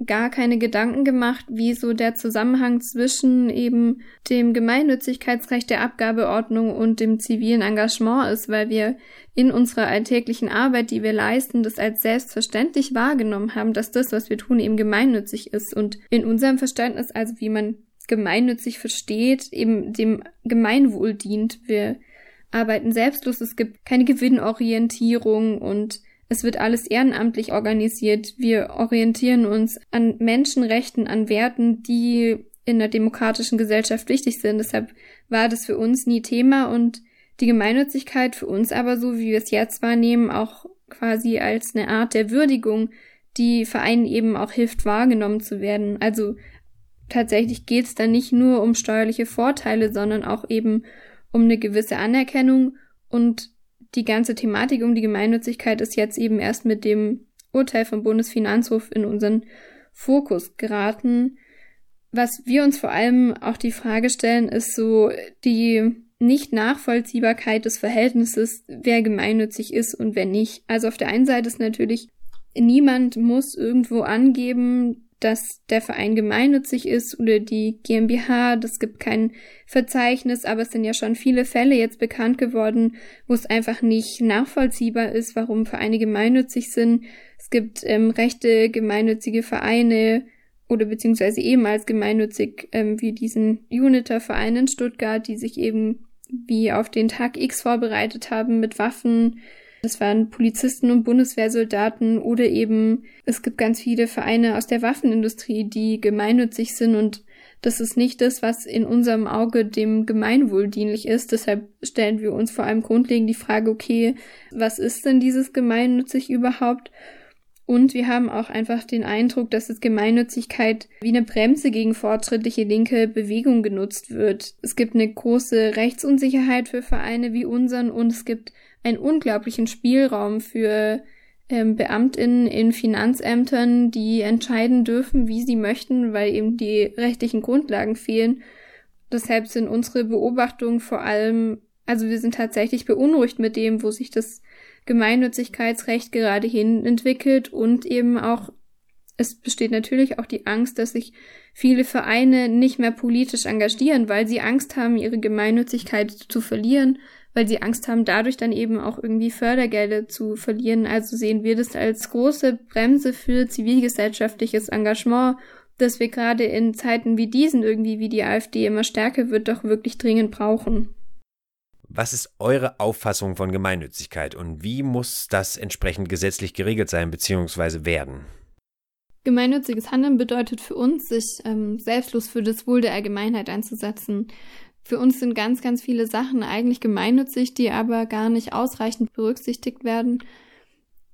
gar keine Gedanken gemacht, wie so der Zusammenhang zwischen eben dem Gemeinnützigkeitsrecht der Abgabeordnung und dem zivilen Engagement ist, weil wir in unserer alltäglichen Arbeit, die wir leisten, das als selbstverständlich wahrgenommen haben, dass das, was wir tun, eben gemeinnützig ist. Und in unserem Verständnis, also wie man gemeinnützig versteht, eben dem Gemeinwohl dient. Wir arbeiten selbstlos, es gibt keine Gewinnorientierung und es wird alles ehrenamtlich organisiert. Wir orientieren uns an Menschenrechten, an Werten, die in einer demokratischen Gesellschaft wichtig sind. Deshalb war das für uns nie Thema und die Gemeinnützigkeit für uns aber so, wie wir es jetzt wahrnehmen, auch quasi als eine Art der Würdigung, die Vereinen eben auch hilft, wahrgenommen zu werden. Also tatsächlich geht es dann nicht nur um steuerliche Vorteile, sondern auch eben um eine gewisse Anerkennung und die ganze Thematik um die Gemeinnützigkeit ist jetzt eben erst mit dem Urteil vom Bundesfinanzhof in unseren Fokus geraten. Was wir uns vor allem auch die Frage stellen, ist so die Nicht-Nachvollziehbarkeit des Verhältnisses, wer gemeinnützig ist und wer nicht. Also auf der einen Seite ist natürlich, niemand muss irgendwo angeben, dass der Verein gemeinnützig ist oder die GmbH. Das gibt kein Verzeichnis, aber es sind ja schon viele Fälle jetzt bekannt geworden, wo es einfach nicht nachvollziehbar ist, warum Vereine gemeinnützig sind. Es gibt ähm, rechte gemeinnützige Vereine oder beziehungsweise ehemals gemeinnützig ähm, wie diesen Uniter-Verein in Stuttgart, die sich eben wie auf den Tag X vorbereitet haben mit Waffen, das waren Polizisten und Bundeswehrsoldaten oder eben es gibt ganz viele Vereine aus der Waffenindustrie, die gemeinnützig sind und das ist nicht das, was in unserem Auge dem Gemeinwohl dienlich ist. Deshalb stellen wir uns vor allem grundlegend die Frage, okay, was ist denn dieses gemeinnützig überhaupt? Und wir haben auch einfach den Eindruck, dass es Gemeinnützigkeit wie eine Bremse gegen fortschrittliche linke Bewegung genutzt wird. Es gibt eine große Rechtsunsicherheit für Vereine wie unseren und es gibt einen unglaublichen Spielraum für ähm, Beamtinnen in Finanzämtern, die entscheiden dürfen, wie sie möchten, weil eben die rechtlichen Grundlagen fehlen. Deshalb sind unsere Beobachtungen vor allem, also wir sind tatsächlich beunruhigt mit dem, wo sich das Gemeinnützigkeitsrecht gerade hin entwickelt und eben auch es besteht natürlich auch die Angst, dass sich viele Vereine nicht mehr politisch engagieren, weil sie Angst haben, ihre Gemeinnützigkeit zu verlieren, weil sie Angst haben, dadurch dann eben auch irgendwie Fördergelder zu verlieren. Also sehen wir das als große Bremse für zivilgesellschaftliches Engagement, das wir gerade in Zeiten wie diesen irgendwie, wie die AfD immer stärker wird, doch wirklich dringend brauchen. Was ist eure Auffassung von Gemeinnützigkeit und wie muss das entsprechend gesetzlich geregelt sein bzw. werden? Gemeinnütziges Handeln bedeutet für uns, sich ähm, selbstlos für das Wohl der Allgemeinheit einzusetzen. Für uns sind ganz, ganz viele Sachen eigentlich gemeinnützig, die aber gar nicht ausreichend berücksichtigt werden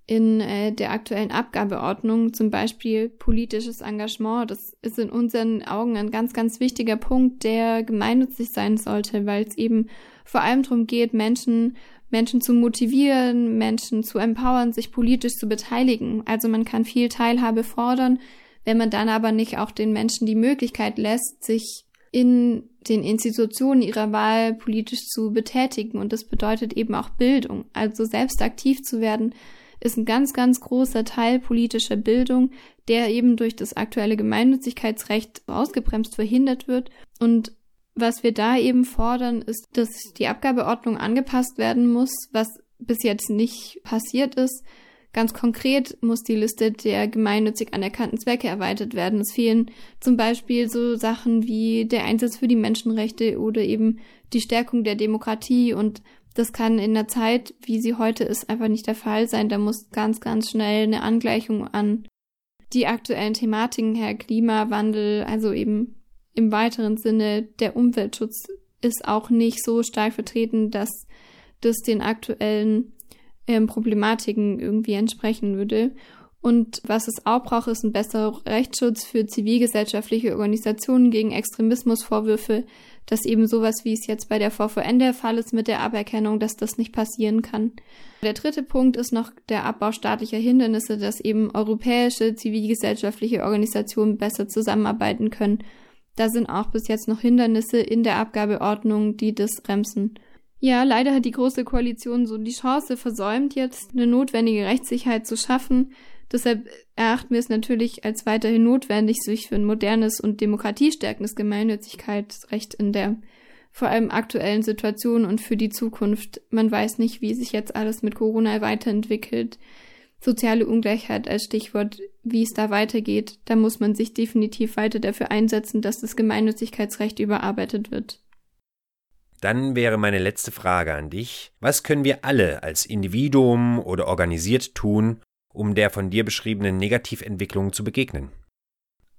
in äh, der aktuellen Abgabeordnung, zum Beispiel politisches Engagement. Das ist in unseren Augen ein ganz, ganz wichtiger Punkt, der gemeinnützig sein sollte, weil es eben vor allem darum geht, Menschen, Menschen zu motivieren, Menschen zu empowern, sich politisch zu beteiligen. Also man kann viel Teilhabe fordern, wenn man dann aber nicht auch den Menschen die Möglichkeit lässt, sich in den Institutionen ihrer Wahl politisch zu betätigen. Und das bedeutet eben auch Bildung. Also selbst aktiv zu werden, ist ein ganz, ganz großer Teil politischer Bildung, der eben durch das aktuelle Gemeinnützigkeitsrecht ausgebremst verhindert wird. Und was wir da eben fordern, ist, dass die Abgabeordnung angepasst werden muss, was bis jetzt nicht passiert ist. Ganz konkret muss die Liste der gemeinnützig anerkannten Zwecke erweitert werden. Es fehlen zum Beispiel so Sachen wie der Einsatz für die Menschenrechte oder eben die Stärkung der Demokratie und das kann in der Zeit, wie sie heute ist, einfach nicht der Fall sein. Da muss ganz, ganz schnell eine Angleichung an die aktuellen Thematiken her, Klimawandel, also eben im weiteren Sinne der Umweltschutz ist auch nicht so stark vertreten, dass das den aktuellen ähm, Problematiken irgendwie entsprechen würde. Und was es auch braucht, ist ein besserer Rechtsschutz für zivilgesellschaftliche Organisationen gegen Extremismusvorwürfe, dass eben sowas, wie es jetzt bei der VVN der Fall ist mit der Aberkennung, dass das nicht passieren kann. Der dritte Punkt ist noch der Abbau staatlicher Hindernisse, dass eben europäische zivilgesellschaftliche Organisationen besser zusammenarbeiten können. Da sind auch bis jetzt noch Hindernisse in der Abgabeordnung, die das bremsen. Ja, leider hat die Große Koalition so die Chance versäumt, jetzt eine notwendige Rechtssicherheit zu schaffen. Deshalb erachten wir es natürlich als weiterhin notwendig, sich für ein modernes und demokratiestärkendes Gemeinnützigkeitsrecht in der vor allem aktuellen Situation und für die Zukunft. Man weiß nicht, wie sich jetzt alles mit Corona weiterentwickelt. Soziale Ungleichheit als Stichwort, wie es da weitergeht. Da muss man sich definitiv weiter dafür einsetzen, dass das Gemeinnützigkeitsrecht überarbeitet wird. Dann wäre meine letzte Frage an dich. Was können wir alle als Individuum oder organisiert tun, um der von dir beschriebenen Negativentwicklung zu begegnen?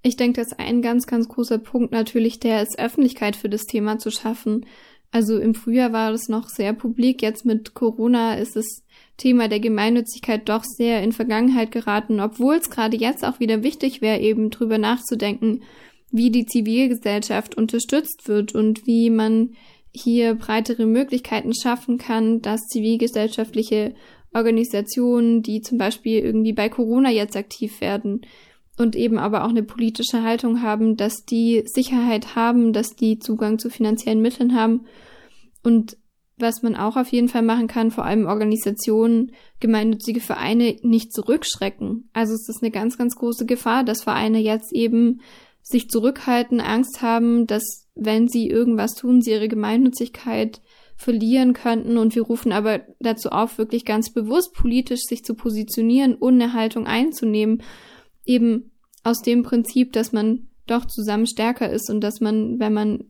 Ich denke, dass ein ganz, ganz großer Punkt natürlich der ist, Öffentlichkeit für das Thema zu schaffen. Also im Frühjahr war das noch sehr publik, jetzt mit Corona ist das Thema der Gemeinnützigkeit doch sehr in Vergangenheit geraten, obwohl es gerade jetzt auch wieder wichtig wäre, eben drüber nachzudenken, wie die Zivilgesellschaft unterstützt wird und wie man hier breitere Möglichkeiten schaffen kann, dass zivilgesellschaftliche Organisationen, die zum Beispiel irgendwie bei Corona jetzt aktiv werden und eben aber auch eine politische Haltung haben, dass die Sicherheit haben, dass die Zugang zu finanziellen Mitteln haben und was man auch auf jeden Fall machen kann, vor allem Organisationen, gemeinnützige Vereine nicht zurückschrecken. Also es ist eine ganz, ganz große Gefahr, dass Vereine jetzt eben sich zurückhalten, Angst haben, dass wenn sie irgendwas tun, sie ihre Gemeinnützigkeit verlieren könnten. Und wir rufen aber dazu auf, wirklich ganz bewusst politisch sich zu positionieren und eine Haltung einzunehmen. Eben aus dem Prinzip, dass man doch zusammen stärker ist und dass man, wenn man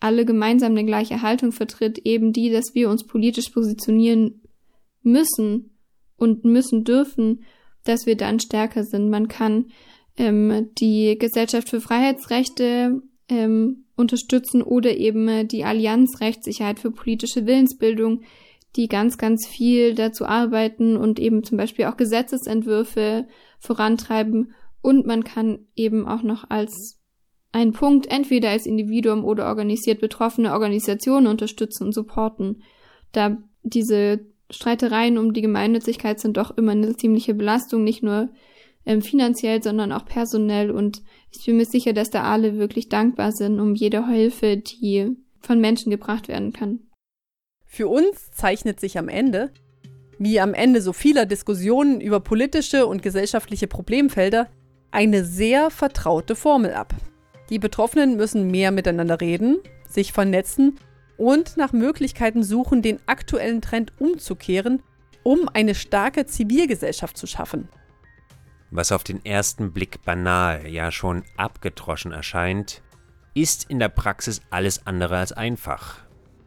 alle gemeinsam eine gleiche Haltung vertritt, eben die, dass wir uns politisch positionieren müssen und müssen dürfen, dass wir dann stärker sind. Man kann ähm, die Gesellschaft für Freiheitsrechte ähm, unterstützen oder eben die Allianz Rechtssicherheit für politische Willensbildung, die ganz, ganz viel dazu arbeiten und eben zum Beispiel auch Gesetzesentwürfe vorantreiben. Und man kann eben auch noch als ein Punkt entweder als Individuum oder organisiert betroffene Organisationen unterstützen und supporten, da diese Streitereien um die Gemeinnützigkeit sind doch immer eine ziemliche Belastung, nicht nur ähm, finanziell, sondern auch personell. Und ich bin mir sicher, dass da alle wirklich dankbar sind um jede Hilfe, die von Menschen gebracht werden kann. Für uns zeichnet sich am Ende, wie am Ende so vieler Diskussionen über politische und gesellschaftliche Problemfelder, eine sehr vertraute Formel ab. Die Betroffenen müssen mehr miteinander reden, sich vernetzen und nach Möglichkeiten suchen, den aktuellen Trend umzukehren, um eine starke Zivilgesellschaft zu schaffen. Was auf den ersten Blick banal, ja schon abgedroschen erscheint, ist in der Praxis alles andere als einfach.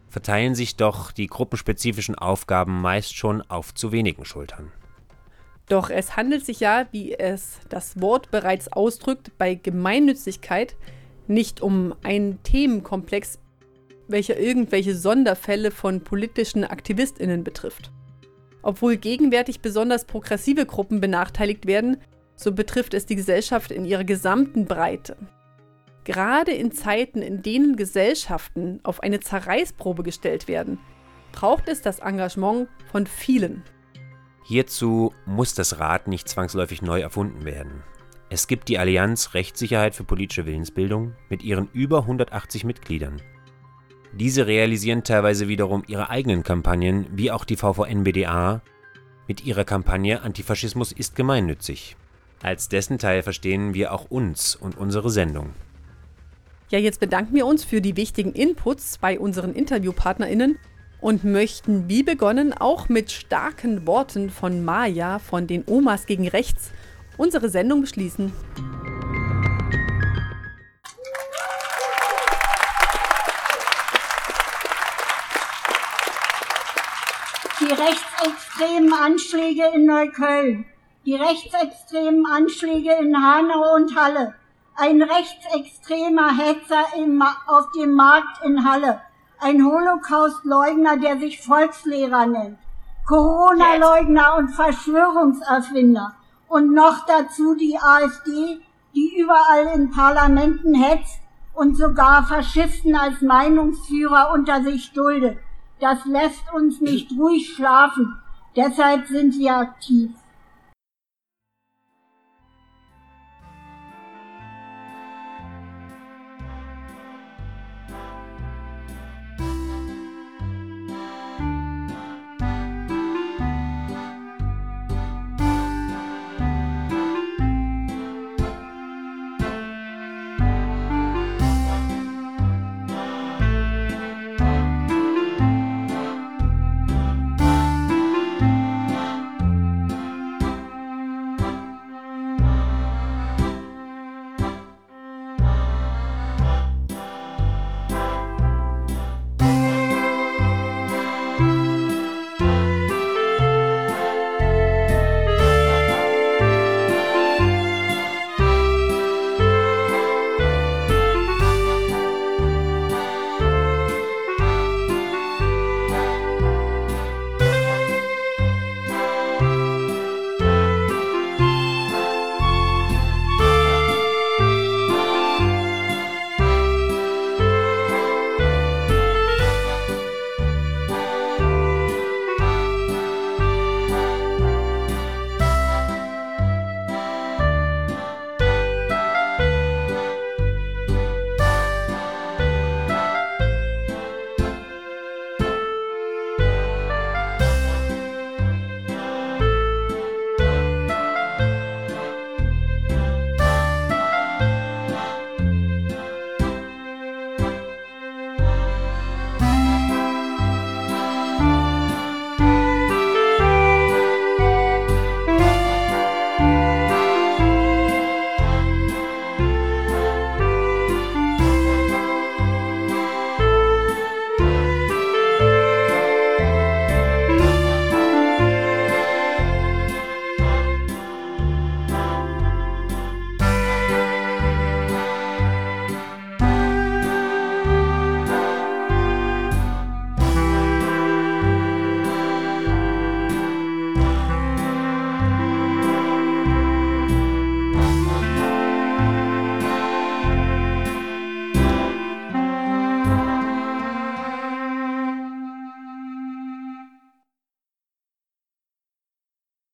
Verteilen sich doch die gruppenspezifischen Aufgaben meist schon auf zu wenigen Schultern. Doch es handelt sich ja, wie es das Wort bereits ausdrückt, bei Gemeinnützigkeit nicht um einen Themenkomplex, welcher irgendwelche Sonderfälle von politischen Aktivistinnen betrifft. Obwohl gegenwärtig besonders progressive Gruppen benachteiligt werden, so betrifft es die Gesellschaft in ihrer gesamten Breite. Gerade in Zeiten, in denen Gesellschaften auf eine Zerreißprobe gestellt werden, braucht es das Engagement von vielen. Hierzu muss das Rad nicht zwangsläufig neu erfunden werden. Es gibt die Allianz Rechtssicherheit für politische Willensbildung mit ihren über 180 Mitgliedern. Diese realisieren teilweise wiederum ihre eigenen Kampagnen, wie auch die VVN-BDA mit ihrer Kampagne Antifaschismus ist gemeinnützig. Als dessen Teil verstehen wir auch uns und unsere Sendung. Ja, jetzt bedanken wir uns für die wichtigen Inputs bei unseren InterviewpartnerInnen und möchten wie begonnen auch mit starken Worten von Maya von den Omas gegen Rechts unsere Sendung beschließen. Die rechtsextremen Anschläge in Neukölln, die rechtsextremen Anschläge in Hanau und Halle, ein rechtsextremer Hetzer im, auf dem Markt in Halle, ein Holocaust-Leugner, der sich Volkslehrer nennt, Corona-Leugner und Verschwörungserfinder. Und noch dazu die AfD, die überall in Parlamenten hetzt und sogar Faschisten als Meinungsführer unter sich duldet. Das lässt uns nicht ruhig schlafen. Deshalb sind wir aktiv.